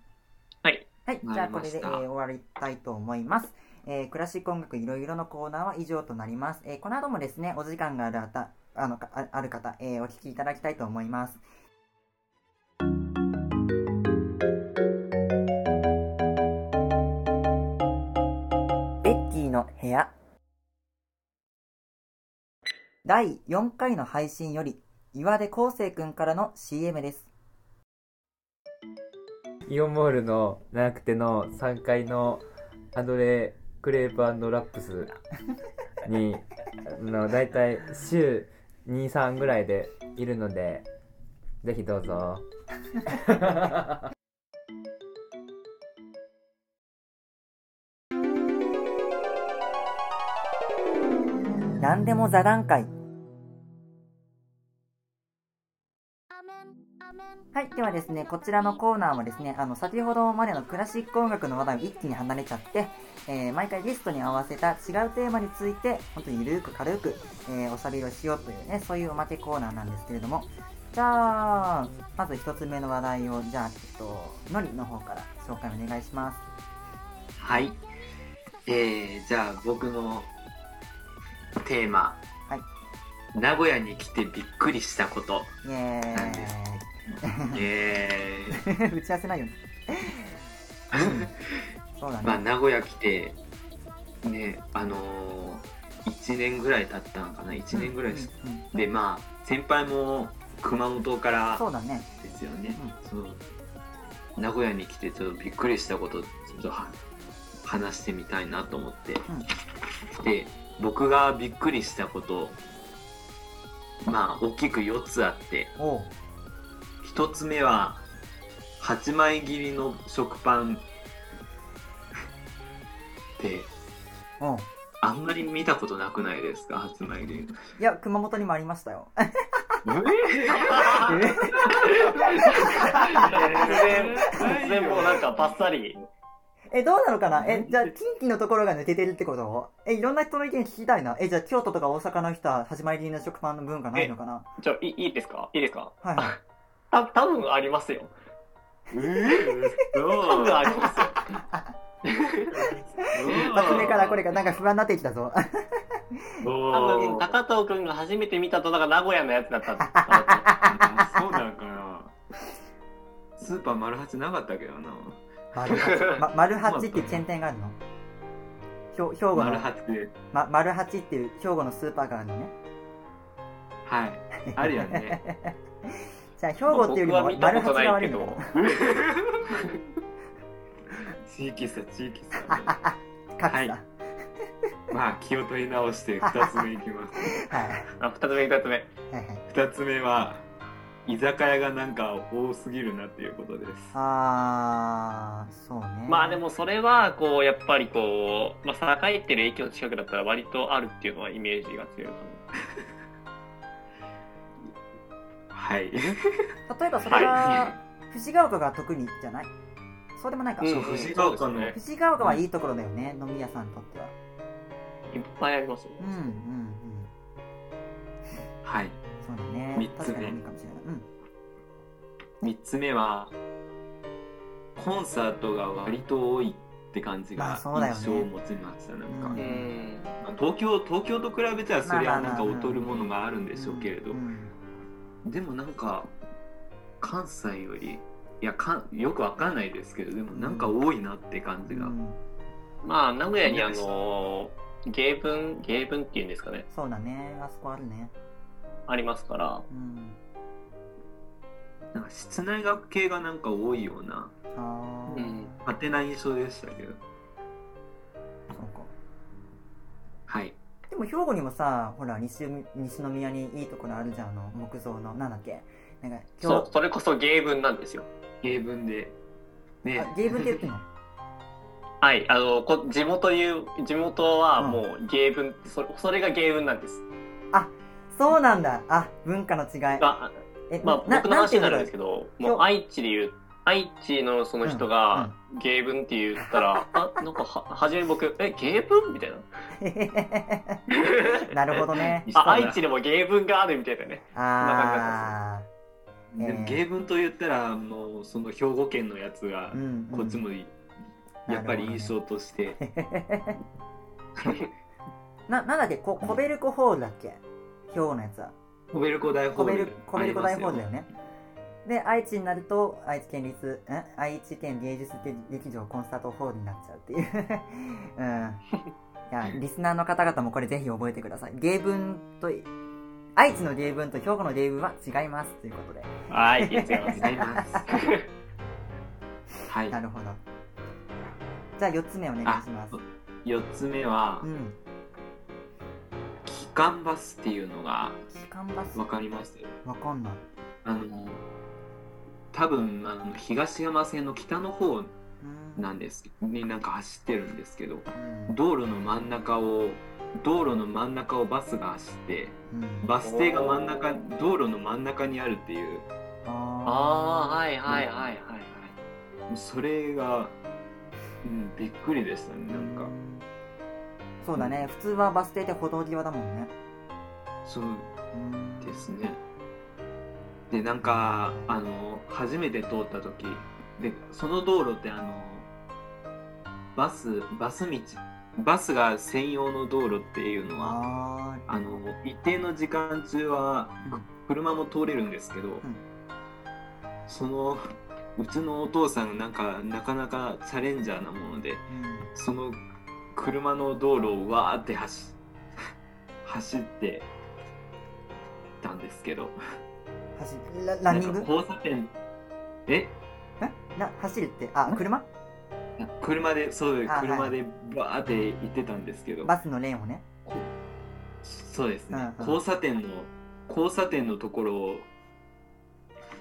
はい。はい、じゃあこれで、え回りましたー終わりたいと思います。えークラシック音楽いろいろのコーナーは以上となります。えーこの後もですね、お時間がある方、あのかあある方、えーお聞きいただきたいと思います。ベッキーの部屋第4回の配信より岩出康生くんからの CM です。イオンモールの長くての3階のアドレクレープラップスにあ のだいたい週23ぐらいでいるのでぜひどうぞ 何でも座談会はい。ではですね、こちらのコーナーはですね、あの、先ほどまでのクラシック音楽の話題を一気に離れちゃって、えー毎回ゲストに合わせた違うテーマについて、本当にゆるく軽く、えーおしゃべりをしようというね、そういうおまけコーナーなんですけれども、じゃあ、まず一つ目の話題を、じゃあ、ちょっと、のりの方から紹介お願いします。はい。えー、じゃあ僕のテーマ。はい名古屋に来てびっくりしたこと。なんです ーえー、イ。打ち合わせないよね。そうだまあね。名古屋来て、ね、あのー、1年ぐらい経ったのかな、1年ぐらいし、うんうんうんで、まあ、先輩も熊本からそうだね。ですよね。名古屋に来てちょっとびっくりしたことちょっとは話してみたいなと思って、で僕がびっくりしたことまあ大きく4つあっておう。1つ目は8枚切りの食パンっておう。あんまり見たことなくないですか？8枚切りいや、熊本にもありましたよ。全然もうなんかバッサリ？え、どうなのかな？え、じゃあ、近畿のところが抜けてるってこと？え、いろんな人の意見聞きたいな。え、じゃあ、京都とか大阪の人は、始まりの食パンの文化ないのかな？ちょ、いいいですか？いいですか？はいはい。た多分ありますよ。多分ありますよ。一つ目からこれがなんか不安になってきたぞ。多分高藤君が初めて見たとだから名古屋のやつだったそうなんかな。スーパーマルハチなかったけどな。丸八、ま、丸八っていうチェーン店があるの？ひょ兵庫の？マル、ハチでま、丸八っていう兵庫のスーパーがあるのね。はい。あるよね じゃあ、兵庫っていうよりも丸八が悪いのか地域差地域差な。格差。はいまあ気を取り直して2つ目いきます はい。あ、二つ目、二つ目。はいはい。2つ目は居酒屋がなんか多すぎるなっていうことですあー、そうね。まあでもそれは、こう、やっぱりこう、まあ、栄えてる駅の近くだったら割とあるっていうのはイメージが強いかはい例えばそれは、藤ヶ丘が特にじゃない？そうでもないか。うん藤ヶ丘の藤ヶ丘はいいところだよね、飲み屋さんにとっては。な。いっぱいありますよ。うんうんうん。はいそうだね。三つ目確かかもしれない。うん。3つ目はコンサートが割と多いって感じがまあそうだよね印象を持ちましたなんか、うんうん。まあ東京東京と比べたらそれはなんか劣るものがあるんでしょうけれど、うんでもなんか関西よりいやかんよくわかんないですけどでもなんか多いなって感じが、うんまあ、名古屋にあの、芸文、芸文っていうんですかね、そうだね。あそこあるね。ありますから、うん。なんか室内学系がなんか多いような。うん勝手な印象でしたけどそうか。はいでも兵庫にもさ、ほら西西宮にいいところあるじゃん、あの木造の、なんだっけ？なんかそう、それこそ芸文なんですよ。英文でねあ芸文って言ってんの？はい、あの、こ地元いう、地元はもう芸文、そそれが芸文なんです。そうなんだ。あ、文化の違い。まあ、え、まあ、僕の話になるんですけど。ど、もう愛知で言う、愛知のその人が芸文って言ったら、あ、なんかは、はじめ僕、え、芸文みたいな？なるほどね。あ、愛知でも芸文があるみたいなね。あえーでも芸文と言ったらもうその兵庫県のやつがうんうんこっちもやっぱり印象として、な、なんだっけ？こコベルコホールだっけ？兵庫のやつは。コベルコ大ホコベルール、コベルコ大ホールだよねね。で、愛知になると、愛知県立、ん愛知県芸術劇場コンサートホールになっちゃうっていう。うん。いや、リスナーの方々もこれぜひ覚えてください。芸文と、愛知の芸文と兵庫の芸文は違います。ということで。はい、違います。違いますはいなるほど。じゃあ4つ目お願いします。4つ目はうん。機関バスっていうのが機関バス？わかりますわかんない。あの多分あの東山線の北の方うん。なんですになんか走ってるんですけどうん。道路の真ん中を道路の真ん中をバスが走ってうん。バス停が真ん中道路の真ん中にあるっていうあああ、はいはいはいはいはい。それが、うん、びっくりでしたねーなんかうんそうだね。普通はバス停って歩道際だもんね。そううんですねでなんかあの初めて通った時でその道路ってあのバスバス道バスが専用の道路っていうのはああの一定の時間中は車も通れるんですけど、そのうちのお父さんがなんかなかなかチャレンジャーなものでうん。その車の道路をわーって走走ってたんですけど走ラランニング？交差点。え？え？な走るって、あ、車？車でそうですあ車でバーって行ってたんですけど。バスのレーンをね。そうですね、うんうん。交差点の交差点のところを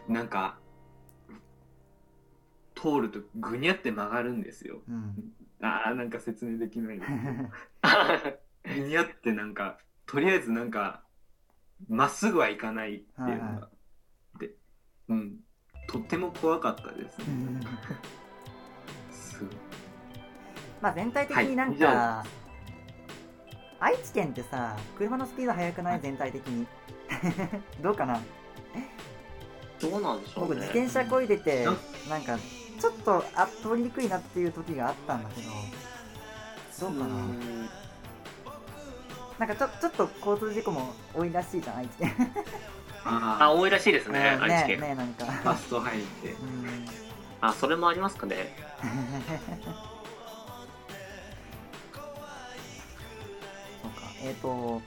なんか通るとぐにゃって曲がるんですよ。うん。あーなんか説明できない。ぐにゃってなんかとりあえずなんかまっすぐはいかないっていうのはいはがでうん。とっても怖かったですね。すまあ全体的になんはい愛知県ってさ、車のスピード速くない？全体的に。どうかな？どうなんでしょう僕ね。自転車こいでてうんなんかちょっとあ通りにくいなっていう時があったんだけど。どうかな？うん。なんかちょちょっと交通事故も多いらしいじゃん愛知県ああ、多いらしいですね、うん愛知県。ねねなんか。あファスト入って。うん。あ、それもありますかね。そうか。えっ、と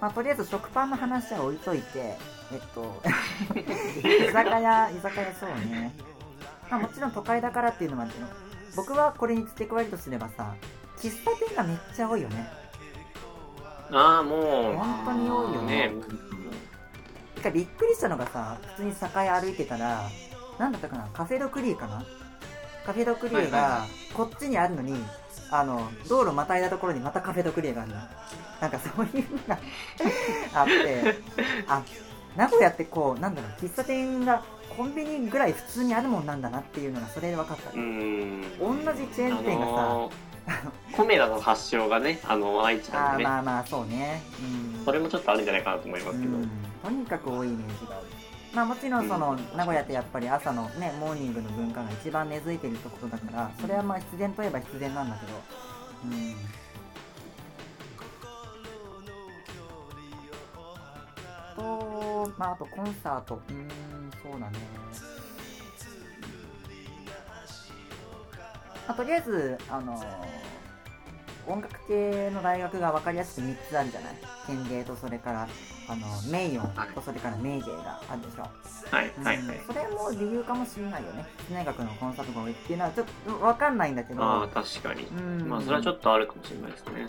まあとりあえず食パンの話は置いといてえっと 居酒屋居酒屋そうね。まあもちろん都会だからっていうのもあるけど僕はこれに付け加えるとすればさ喫茶店がめっちゃ多いよね。ああ、も本当に多いよう、ね。ね。てかびっくりしたのがさ普通に酒屋歩いてたらなんだったかなカフェドクリーかな？カフェドクリエはいがはこっちにあるのに、あの道路またいだところにまたカフェドクリエがあるの。なんかそういうのが あって。あ名古屋ってこうなんだろう喫茶店がコンビニぐらい普通にあるもんなんだなっていうのがそれで分かった、うん。同じチェーン店がさ、あのーコメダの発祥がね、あの、愛知なあーんでね。まあまあそうね。うん。それもちょっとあるんじゃないかなと思いますけど。うんとにかく多いイメージがある。まあもちろんその、名古屋ってやっぱり朝のねモーニングの文化が一番根付いてるところだからそれはまあ必然といえば必然なんだけど。うん。とまああとコンサート。うーんそうだね。まあ、とりあえずあの音楽系の大学が分かりやすく3つあるじゃない。県芸とそれからあの名誉とそれから名芸があるでしょ、はい、はい、はい。うん。それも理由かもしれないよね。室内楽のコンサートが多いっていうのはちょっと分かんないんだけど。ああ、確かに。うん。まあ、それはちょっとあるかもしれないですね。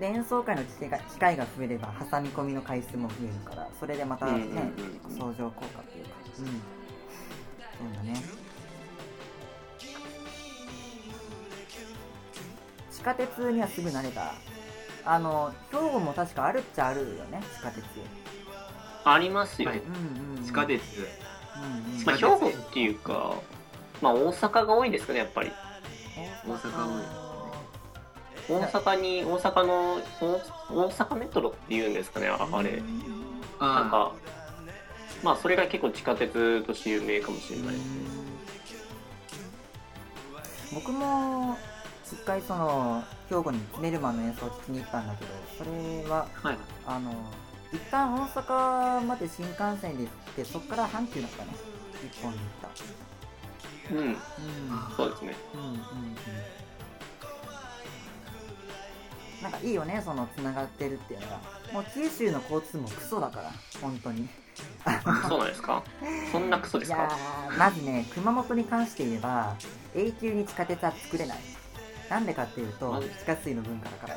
で演奏会の機会が機会が増えれば挟み込みの回数も増えるからそれでまたね、うんうんうん。相乗効果っていうか。うん。そうだね。地下鉄にはすぐ慣れた。あの兵庫も確かあるっちゃあるよね地下鉄ありますよ。はいうんうん、うん、地下鉄うんうんまあ、兵庫っていうか、まあ、大阪が多いですかね、やっぱり。大阪多い大阪に、大阪の、大大阪メトロっていうんですかね、ああれ。なんあか、まあそれが結構地下鉄として有名かもしれないですね。僕も一回その兵庫にメルマンの演奏を聴きに行ったんだけどそれははい。あの一旦大阪まで新幹線で行ってそっから阪急だったね一本で行っうん、たそうですね。うんうんうん。うんなんかいいよねそのつながってるっていうのが。もう九州の交通もクソだから本当に。そうなんですか？そんなクソですいやまずね熊本に関して言えば永久に地下鉄は作れない。なんでかっていうと地下水の文化だから。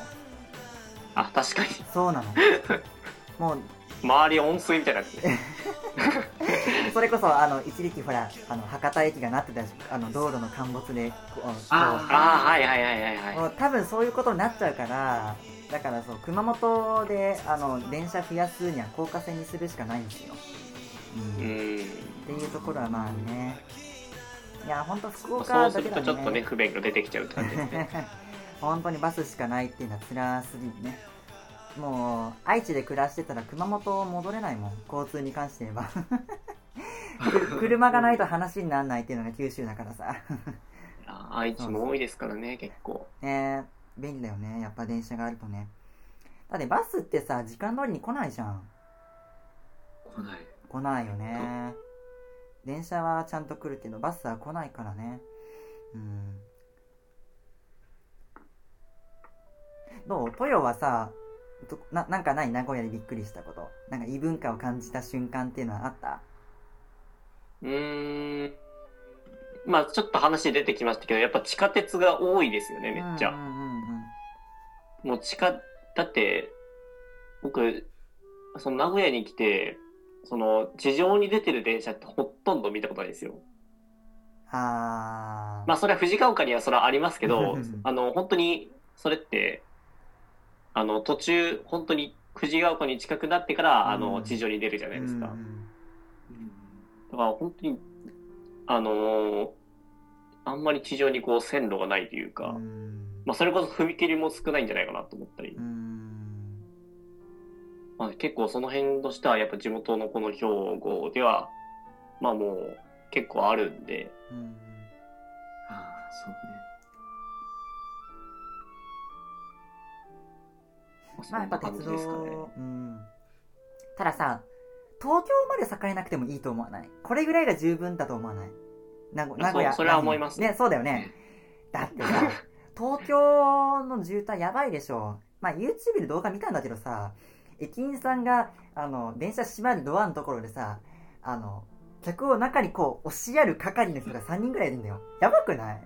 あ、確かに。そうなの もう周り温水みたいにな。それこそあの一時期ほらあの博多駅がなってたしあの道路の陥没でこうああ、はいはいはいはいはい。もう多分そういうことになっちゃうからだからそう熊本であの電車増やすには高架線にするしかないんですよ、うんうっん。ていうところはまあねいや本当福そう岡するだけだねとちょっとね、不便が出てきちゃうって感じですね。本当にバスしかないっていうのは辛すぎるねもう愛知で暮らしてたら熊本戻れないもん交通に関して言えば。く 車がないと話にならないっていうのが九州だからさ。あ愛知も多いですからね、結構。ね便利だよねやっぱ電車があるとね。だってバスってさ時間通りに来ないじゃん。来ない。来ないよね。電車はちゃんと来るけどバスは来ないからね。うん。どう？豊はさどななんかない？名古屋でびっくりしたことなんか異文化を感じた瞬間っていうのはあった？うーん。まあちょっと話出てきましたけど、やっぱ地下鉄が多いですよね、めっちゃ。うんうんうんもう地下、だって、僕、その名古屋に来て、その地上に出てる電車ってほとんど見たことないんですよ。あーまあそれは藤ヶ丘にはそれはありますけどうん、あの、本当に、それって、あの、途中、本当に藤ヶ丘に近くなってから、あうん。の、地上に出るじゃないですか。だから本当に、あのーあんまり地上にこう線路がないというか、うん。まあそれこそ踏切も少ないんじゃないかなと思ったり。う、ん。まあ結構その辺としてはやっぱ地元のこの兵庫では、まあもう結構あるんで、うん。ああ、そうね。まあやっぱ鉄じですかね。道、うん。たださ、東京まで栄えなくてもいいと思わない？これぐらいが十分だと思わない？名古名古屋。それは思いますね、そうだよね。だってさ、東京の渋滞やばいでしょ。まあ YouTube で動画見たんだけどさ、駅員さんが、あの、電車閉まるドアのところでさ、あの、客を中にこう押しやる係の人が3人ぐらいいるんだよ。やばくない？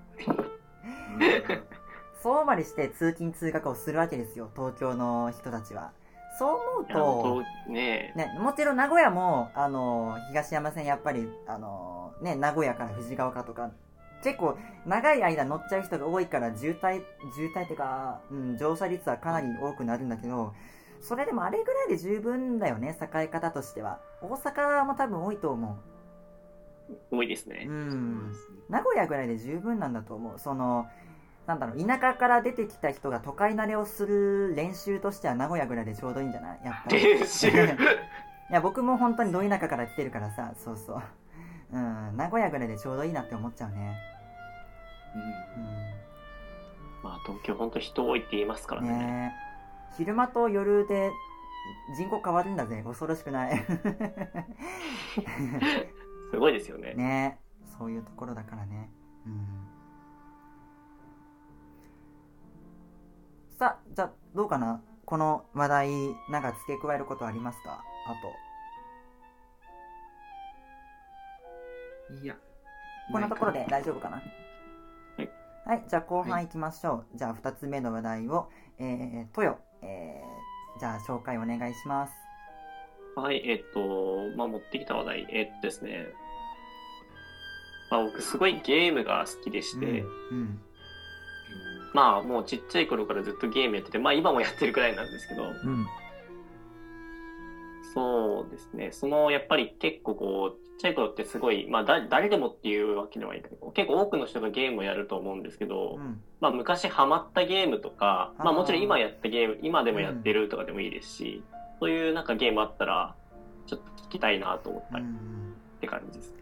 そうまでして通勤通学をするわけですよ、東京の人たちは。そう思うとねね、もちろん名古屋も、あの、東山線やっぱり、あの、ね、名古屋から藤ヶ丘とか、結構長い間乗っちゃう人が多いから渋滞、渋滞っていうか、うん、乗車率はかなり多くなるんだけど、それでもあれぐらいで十分だよね、栄え方としては。大阪も多分多いと思多いですう。ねう。ん。名古屋ぐらいで十分なんだと思う。その、なんだろう、田舎から出てきた人が都会慣れをする練習としては名古屋ぐらいでちょうどいいんじゃない？やっぱり。練習？いや、僕も本当にど田舎から来てるからさ、そうそう。うん、名古屋ぐらいでちょうどいいなって思っちゃうね。まあ東京本当人多いって言いますかうん。らね。ねえ昼間と夜で人口変わるんだぜ。恐ろしくない。すごいですよね。ねえそういうところだからね。うん。さあ、じゃあ、どうかな？この話題、なんか付け加えることありますか？あと。いや。こんなところで大丈夫かな？はい。はい、じゃあ後半行きましょう。じゃあ二つ目の話題を、えー、トヨ、えー、じゃあ紹介お願いします。はい、えっと、まあ持ってきた話題、えっとですね。まあ僕すごいゲームが好きでして、うん。まあもうちっちゃい頃からずっとゲームやってて、まあ今もやってるくらいなんですけど、うん。そうですね。その、やっぱり結構こう、ちっちゃい頃ってすごい、まあだ誰でもっていうわけではいかない。結構多くの人がゲームをやると思うんですけど、うん。まあ昔ハマったゲームとか、まあもちろん今やったゲーム、今でもやってるとかでもいいですし、そういうなんかゲームあったらちょっと聞きたいなと思ったりっうんうんて感じです。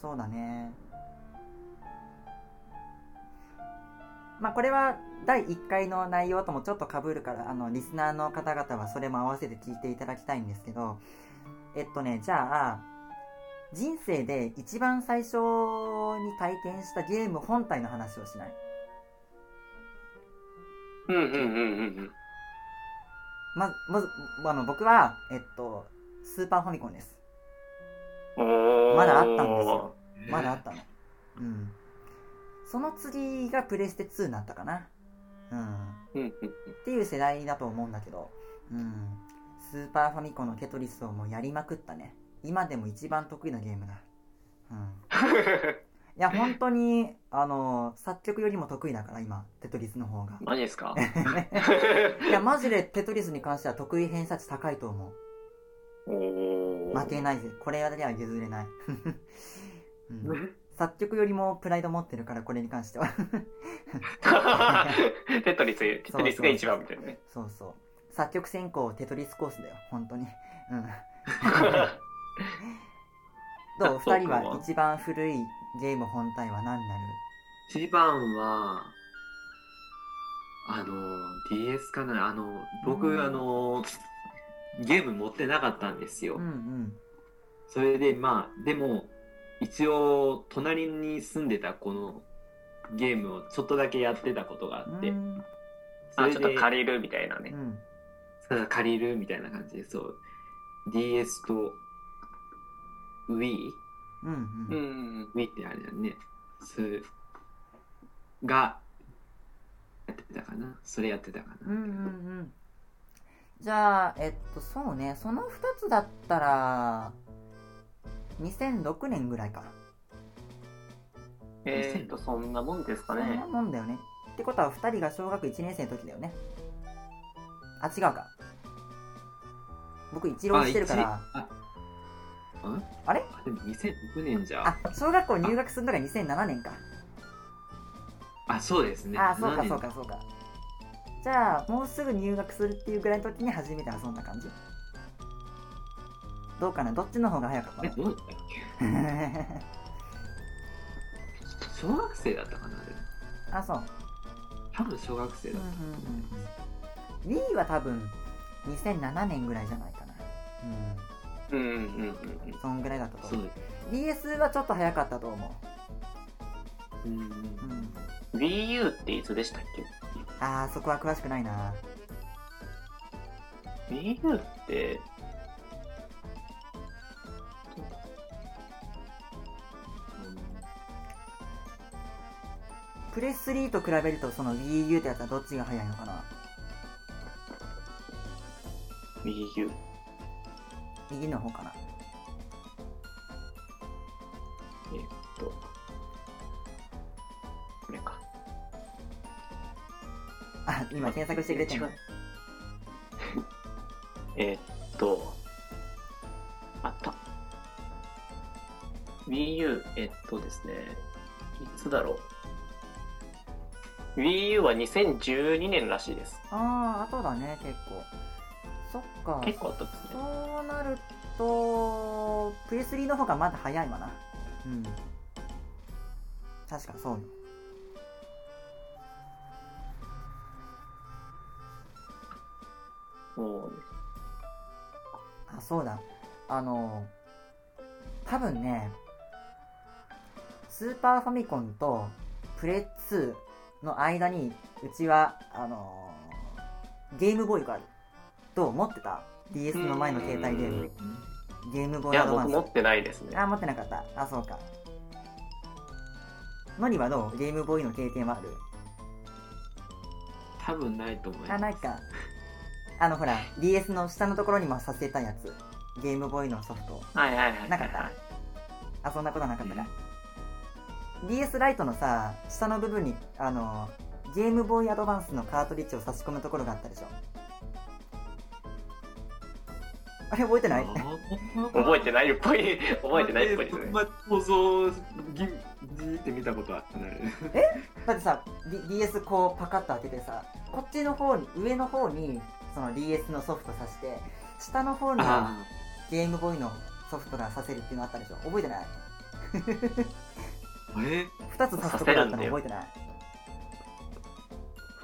そうだねまあこれは第1回の内容ともちょっと被るからあのリスナーの方々はそれも合わせて聞いていただきたいんですけどえっとねじゃあ人生で一番最初に体験したゲーム本体の話をしない？うんうんうんうんうん。ままずあの僕はえっとスーパーファミコンです。まだあったんですよ。まだあったの。うんその次がプレステ2になったかなうんっていう世代だと思うんだけど、うん、スーパーファミコンのテトリスをもうやりまくったね。今でも一番得意なゲームだ。うん。いや、本当に、あの、作曲よりも得意だから、今、テトリスの方が。マジですか？いや、マジでテトリスに関しては得意偏差値高いと思おう。ー負けないぜ。これでは譲れない。うん、作曲よりもプライド持ってるから、これに関しては。テトリス、テトリスが一番みたいなね。そうそう。作曲専攻テトリスコースだよ、本当に。うん。どう？そう二人は一番古いゲーム本体は何になる？一番は、あの、DS かな？あの、僕、うんあの、ゲーム持ってなかったんですよ。うんうん。それで、まあ、でも、一応、隣に住んでたこのゲームをちょっとだけやってたことがあって、うん。あ、それでちょっと借りるみたいなね。うん。ただ借りるみたいな感じで、そう、DS と Wii? うんううん。ん。Wii ってあれだね。それが、やってたかな。それやってたかな。うんうんうん。じゃあ、えっと、そうね、その二つだったら、2006年ぐらいか。えーっと、そんなもんですかそんなね。もんだよね。ってことは二人が小学1年生の時だよね。あ、違うか。僕一浪してるから、あ、一あれ？あでも2006年じゃあ、小学校入学するのが2007年か。あ、そうですね。あ、そうか7年そうかそうか。じゃあ、もうすぐ入学するっていうぐらいの時に初めて遊んだ感じどうかな？どっちの方が早かったえ、のどうだったっけ？小学生だったかなでもあ、そう。多分小学生うんうだっんうんうん。Wii は多分2007年ぐらいじゃないかな。うんうんうんうん。うん。そんぐらいだったと思う。DS はちょっと早かったと思うんうんう。うん。Wii U っていつでしたっけ？あー、そこは詳しくないな。Wii U って、プレス3と比べるとその Wii U ってやつはどっちが早いのかな？Wii U。右の方かなえーっと、これか。あ、今検索してくれてる えーっと、あった。Wii U、えっとですね、いつだろう？Wii U は2012年らしいです。あー、後だね、結構。そっか。結構あったですね。そうなると、プレス3の方がまだ早いわな。うん。確かそうよ。そうです。あ、そうだ。あの、多分ね、スーパーファミコンとプレ2の間に、うちは、あの、ゲームボーイがあると思ってた。DS の前の携帯でうんゲームボーいや、イアドバンス。僕持ってないですね。あ、持ってなかった。あ、そうか。ノリはどう？ゲームボーイの経験はある？多分ないと思います。あ、ないか。あの、ほら、DS の下のところにもさせたやつ。ゲームボーイのソフト。はいはいはい。なかった？あ、そんなことなかったか。DS ライトのさ、下の部分に、あの、ゲームボーイアドバンスのカートリッジを差し込むところがあったでしょ。あれ 覚えてない？覚えてない？っぽい、覚えてないっぽいですね。まあ、放送ぎじーって見たことはある。だってさ、D、DS こうパカッと開けてさ、こっちの方に、上の方に、その DS のソフトさして、下の方にはあゲームボーイのソフトがさせるっていうのあったでしょ覚えてない？え ?2 つさせとくだったの覚えてない？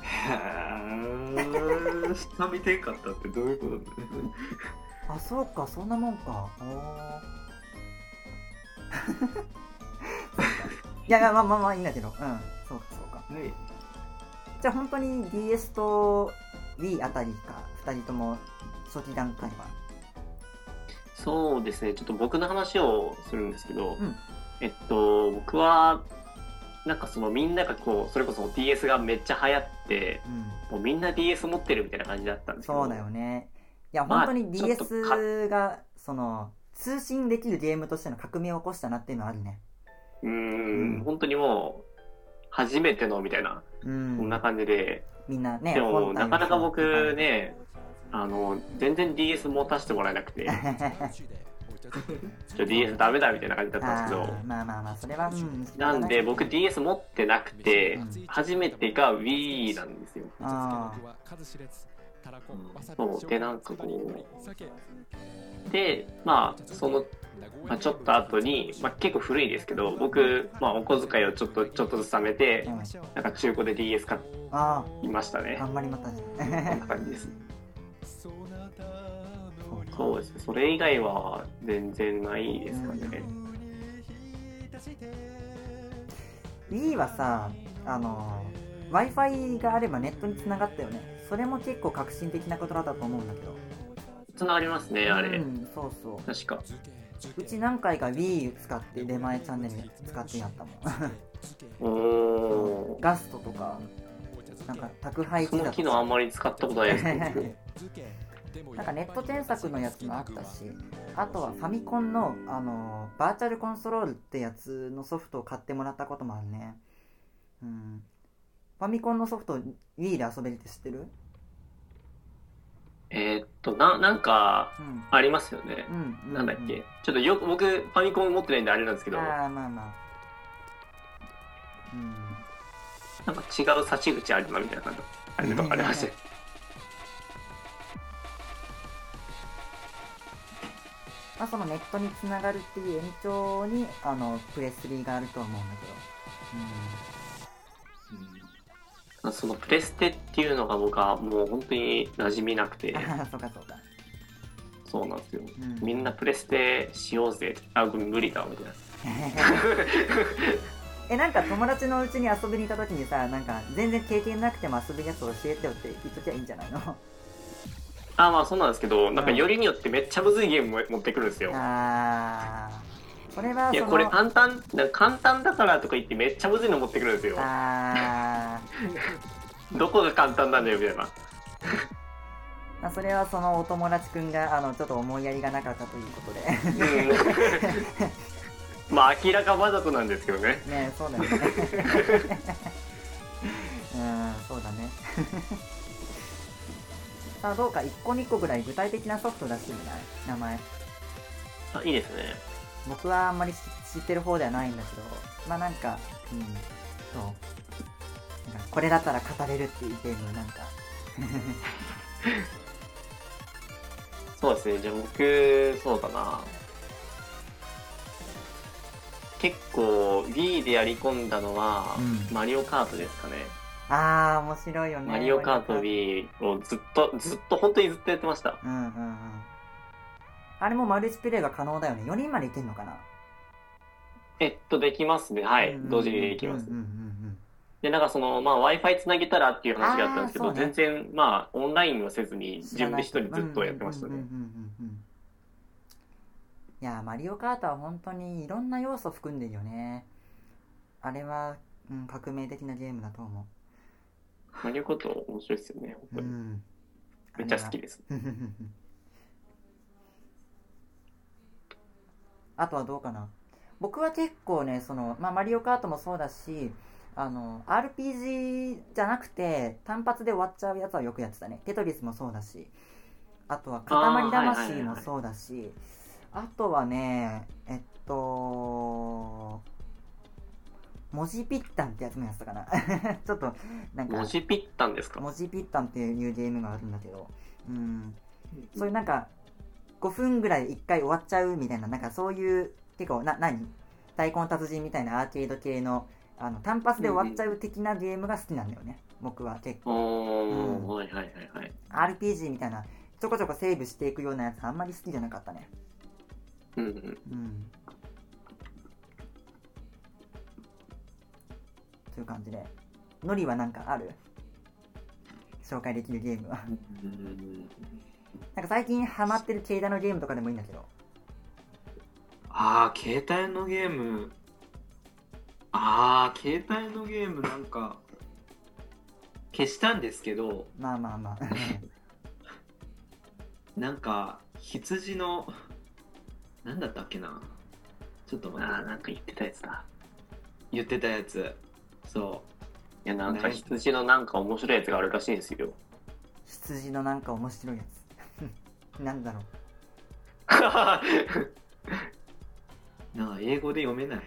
へー。下見てんかったってどういうこと？あそうか。そんなもんか。おー。そうか。いやいやまあまあまあいいんだけど。うん。そうかそうか。はい。じゃあ本当に DS と Wii あたりか2人とも初期段階は？そうですね、ちょっと僕の話をするんですけど、んえっと、僕は、なんかそのみんながこう、それこそ DS がめっちゃ流行って、うん。もうみんな DS 持ってるみたいな感じだったんですけど、そうだよね。いやまあ本当に DS がその通信できるゲームとしての革命を起こしたなっていうのはあるね。うーうん。ん、本当にもう、初めてのみたいな、うん。こんな感じで、みんなねでもなかなか僕ね、あの、全然 DS 持たせてもらえなくて、ちょ DS ダメだみたいな感じだったんですけど、まあまあまあそれはうんなんで僕 DS 持ってなくてうん、初めてが Wii なんですよ。あそう。でなんかこうでまあその、まあ、ちょっと後に、まあ、結構古いですけど僕、まあ、お小遣いをちょっとちょっとずつ貯めてうん。なんか中古で DS 買あいましたね。ああんまりまたねこんな感じですそうですね。それ以外は全然ないですかね。Wii はさあの w i f i があればネットにつながったよね。それも結構革新的なことだったと思うんだけど。つながりますねあれ。うんそうそう。確か。うち何回か Wii 使って出前チャンネル使ってやったもん。おー。ガストとかなんか宅配その機能あんまり使ったことないですけど なんかネット検索のやつもあったしあとはファミコンの、あのバーチャルコンソロールってやつのソフトを買ってもらったこともあるね。うん。ファミコンのソフト Wii で遊べるって知ってる？えーっとななんかうん。ありますよね。うんなんだっけ？ちょっとよく僕ファミコン持ってないんであれなんですけど。ああまあまあ。うん。なんか違う差し口あるなみたいな感じ。あれとかありましたまあ、そのネットにつながるっていう延長にあのプレスリーがあるとは思うんだけど、そのプレステっていうのが僕はもう本当に馴染みなくて。そうかそうか、そうなんですよ。うん、みんなプレステしようぜ。あ無理だみたいな。えなんか友達のうちに遊びに行った時にさなんか全然経験なくても遊ぶやつ教えてよって言っときゃいいんじゃないの？あまあそうなんですけどなんかよりによってめっちゃむずいゲームも持ってくるんですよ。あー。それはいやこれ簡単なんか簡単だからとか言ってめっちゃむずいの持ってくるんですよ。あ どこが簡単なんだよみたいな。あそれはそのお友達くんがあのちょっと思いやりがなかったということで。うん。まあ明らかわざとなんですけどね。ねそうだよね。うんそうだねさあどうか1個2個ぐらい具体的なソフト出してみない？名前。あいいですね。僕はあんまり知知ってる方ではないんだけどまあなんかうんそう。なんかこれだったら語れるっていうゲームなんか。そうですね。じゃあ僕そうだな。結構 Wii でやり込んだのは、うん。マリオカートですかねあー面白いよねマリオカートマリ Wii をずっとずっと本当にずっとやってました。うんうんうん。あれもマルチプレイが可能だよね。4人までいけんのかな？えっとできますね。はい、同時にできます、でなんかそのまあ w i f i つなげたらっていう話があったんですけど、ね。全然まあオンラインはせずにうん自分で一人ずっとやってましたね。いやマリオカートは本当にいろんな要素含んでるよね。あれは、うん、革命的なゲームだと思マリオカート面白いですよねう、本当に、ん、めっちゃ好きです。あとはどうかな。僕は結構ねその、まあ、マリオカートもそうだしあの RPG じゃなくて単発で終わっちゃうやつはよくやってたね。テトリスもそうだし。あとは塊魂はいもそうだし。あとはねえっと文字ピッタンってやつもやってたかな。ちょっとなんか文字ピッタンですか？文字ピッタンっていうゲームがあるんだけど、うん、そういうなんか5 5分ぐらいで1回終わっちゃうみたいななんかそういう結構な何？太鼓の達人みたいなアーケード系のあの単発で終わっちゃう的なゲームが好きなんだよね、僕は結構。うんはいはいはいはい。RPG みたいなちょこちょこセーブしていくようなやつあんまり好きじゃなかったね。うん。うん。うんという感じで。ノリはなんかある？紹介できるゲームは。うん。なんか最近ハマってる携帯のゲームとかでもいいんだけど。ああ携帯のゲーム。ああ携帯のゲームなんか消したんですけど。まあまあまあ。なんか羊のなんだったっけな。ちょっと待って。なんか言ってたやつだ。言ってたやつそいや、なんかね。羊のなんか面白いやつがあるらしいんですよ。羊のなんか面白いやつ。なんだろう。う なんか英語で読めない。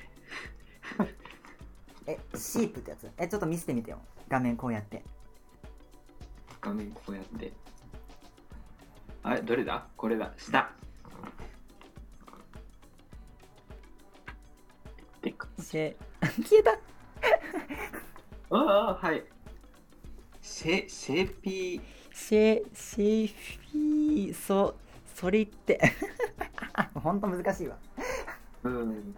えシープってやつ？えちょっと見せてみてよ。画面こうやって。画面こうやって。あれどれだ？これだ。下。消えたああはい。シェシェピー。シェシェフィーそそれって。ほんと難しいわ。うん。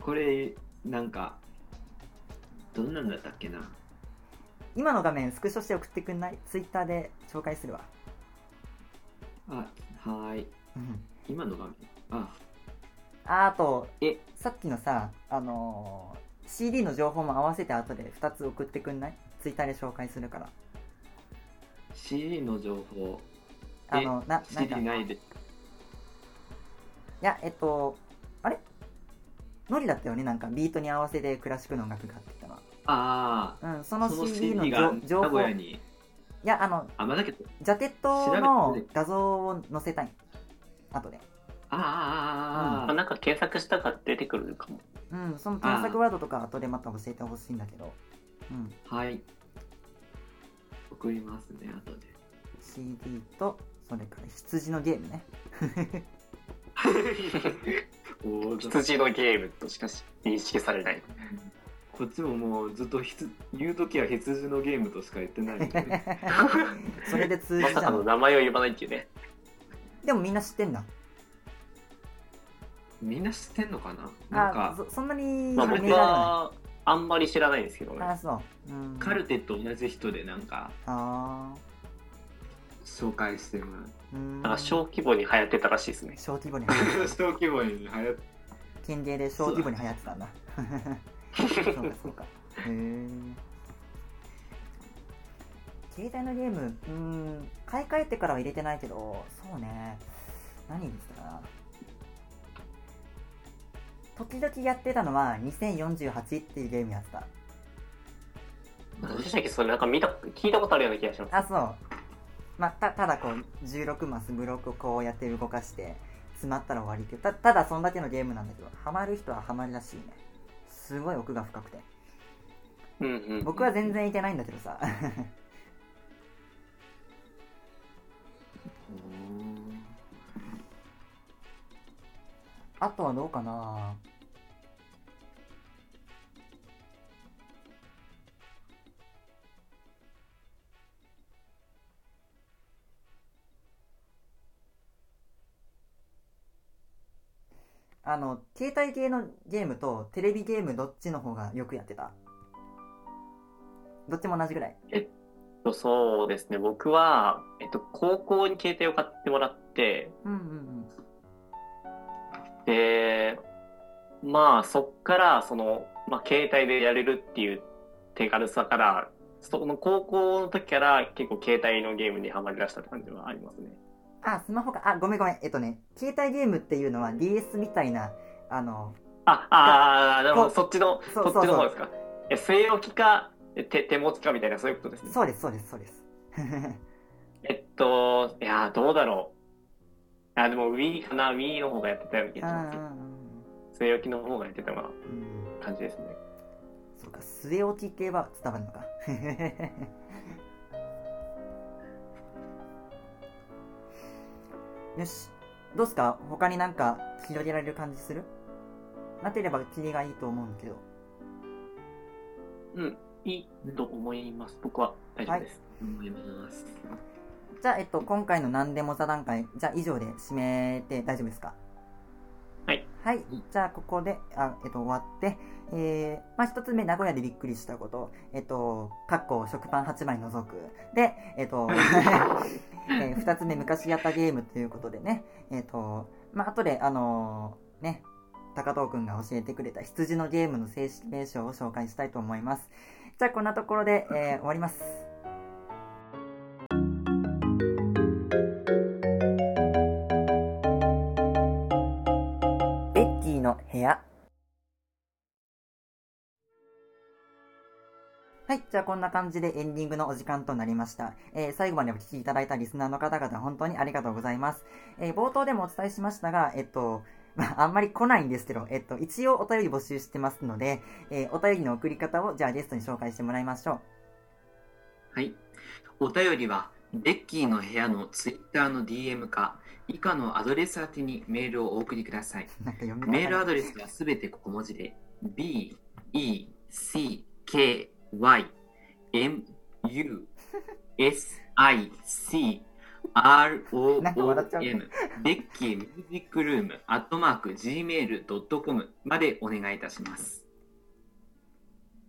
これなんかどんなんだったっけな？今の画面スクショして送ってくんない？ツイッターで紹介するわ。あはーい。うん。今の画面？あああとえ？さっきのさあのー CD の情報も合わせて後で2つ送ってくんない？ツイッターで紹介するから。CD の情報？あのななんか。CD ないで。いや、えっと、あれ？ノリだったよね、なんかビートに合わせてクラシックの音楽があってきたのは。あうん、その CD の情情報、いや、あの、あまあだけど。ジャケット調の画像を載せたい。後で。あああああまあ、なんか検索したから出てくるかも。うん、その検索ワードとか後でまた教えてほしいんだけど。うん、あはい送りますね後で CD と、それから羊のゲームね。羊のゲームとしか認識されない。こっちももうずっとひつ言う時は羊のゲームとしか言ってないんで それで通まさかの。名前を言わないっていうね。でもみんな知ってんだ。みんな知ってんのかな？なんあかそそんなにまあ、僕ははあんまり知らないですけどない。あ、ね。そう。うん、カルテと同じ人でなんかあ紹介してもらう小規模に流行ってたらしいですね。小規模に。小規模に流行っ県芸で小規模に流行ってたんだ。そう。かそうか。へえ携帯のゲームうーん買い替えてからは入れてないけどそうね。何入れてたかな時々やってたのは2048っていうゲームやってた。何でしたっけ？それなんか見た、聞いたことあるような気がします。あそう。まあたただこう16マスブロックをこうやって動かして詰まったら終わりってたただそんだけのゲームなんだけどハマる人はハマるらしいね。すごい奥が深くて。うんうん。僕は全然いけないんだけどさ あとはどうかな？あの携帯系のゲームとテレビゲームどっちの方がよくやってた？どっちも同じぐらい？そうですね。僕は、えっと、高校に携帯を買ってもらって、うんうんうんで、まあ、そっから、その、まあ、携帯でやれるっていう手軽さから、その高校の時から結構携帯のゲームにハマり出したって感じはありますね。あ、スマホか。あ、ごめんごめん。えっとね、携帯ゲームっていうのは DS みたいな、あの、あ、ああ、なるほど。こうそっちの、そっちの方ですか？え、据え置きか、え手、手持ちかみたいな、そういうことですね。そうです、そうです、そうです。えっと、いやー、どうだろう。あ、でも Wii かな Wii の方がやってたような気うんうんがします。据え置きの方がやってたようなうんうん。感じですね。そうか、据え置き系は伝わるのか。よし。どうっすか？他になんか広げられる感じする？なければキリがいいと思うんだけど。うん、いいと思います。僕は大丈夫です。思います。じゃあ、えっと、今回の何でも座談会、じゃあ以上で締めて大丈夫ですか？はい。はい。じゃあ、ここで、あ、えっと、終わって、えー、まあ、一つ目、名古屋でびっくりしたこと、えっと、かっこ食パン8枚除く。で、えっと、えー二つ目、昔やったゲームということでね、えっと、まあ、後で、あのーね、高藤くんが教えてくれた羊のゲームの正式名称を紹介したいと思います。じゃあ、こんなところで、えー終わります。屋。はい。じゃあこんな感じでエンディングのお時間となりました。えー最後までお聞きいただいたリスナーの方々本当にありがとうございます。えー冒頭でもお伝えしましたが、えっと、まあ、あんまり来ないんですけど、えっと、一応お便り募集してますので、えーお便りの送り方をじゃあゲストに紹介してもらいましょう。はい。お便りは、ベッキーの部屋のツイッターの DM か、以下のアドレス宛てにメールをお送りください。メールアドドレスはすべて小文字で、b, e, c, k, y, m, u, s, i, c, r, o, o, m、ベッキーミュージックルーム、アットマーク、gmail.com までお願いいたします。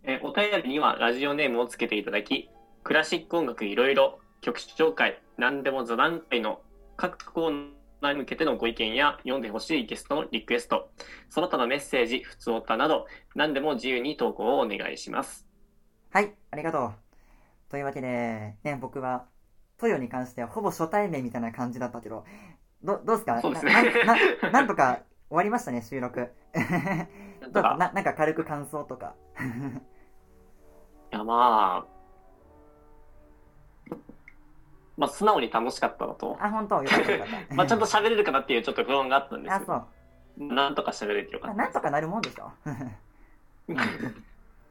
えーお便りにはラジオネームをつけていただき、クラシック音楽いろいろ、曲紹介、何でも座談会の各コーナーに向けてのご意見や読んでほしいゲストのリクエスト、その他のメッセージ、普通歌など、何でも自由に投稿をお願いします。はい、ありがとう。というわけで、ね、僕は、トヨに関してはほぼ初対面みたいな感じだったけど、どどうですか？そうですねななななんとか終わりましたね、収録。どうななんか軽く感想とか。いや、まあ、まあ、素直に楽しかったなと。あ、本当？よかったよかった。まあ、ちゃんと喋れるかなっていうちょっと不安があったんですあ、けど、そう。なんとか喋れてよかまあ、った。なんとかなるもんでしょ？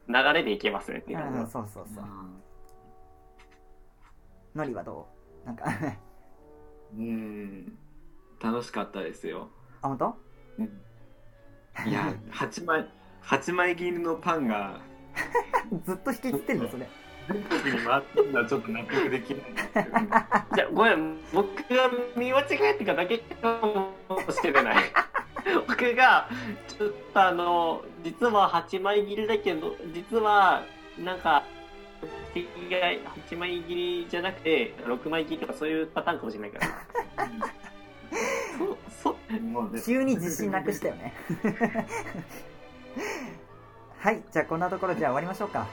流れでいけますねっていう感じう。そうそうそう。ノリはどう？なんか、うん、楽しかったですよ。あ、本当？いや、8枚、8枚切りのパンがずっと引きずってんの、それ。全国に回ってるのはちょっと納得できないんですけど、ね、じゃあごめん、僕が見間違えてただけかもしれない。僕が、ちょっとあの、実は8枚切りだけど、実は、なんか、8枚切りじゃなくて、6枚切りとかそういうパターンかもしれないから。そ、そ、もうね急に自信なくしたよね。はい、じゃあこんなところじゃあ終わりましょうか。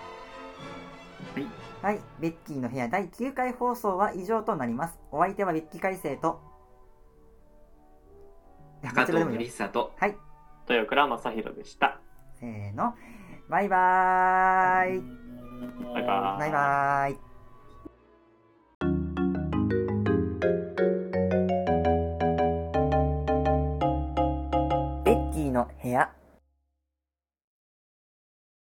はい。はい、ベッキーの部屋第9回放送は以上となります。お相手はベッキー海星と、高藤どちらでもいいよリッサと、はい、豊倉正宏でした。せーの、バイバーイ。バイバーイバイバーイ。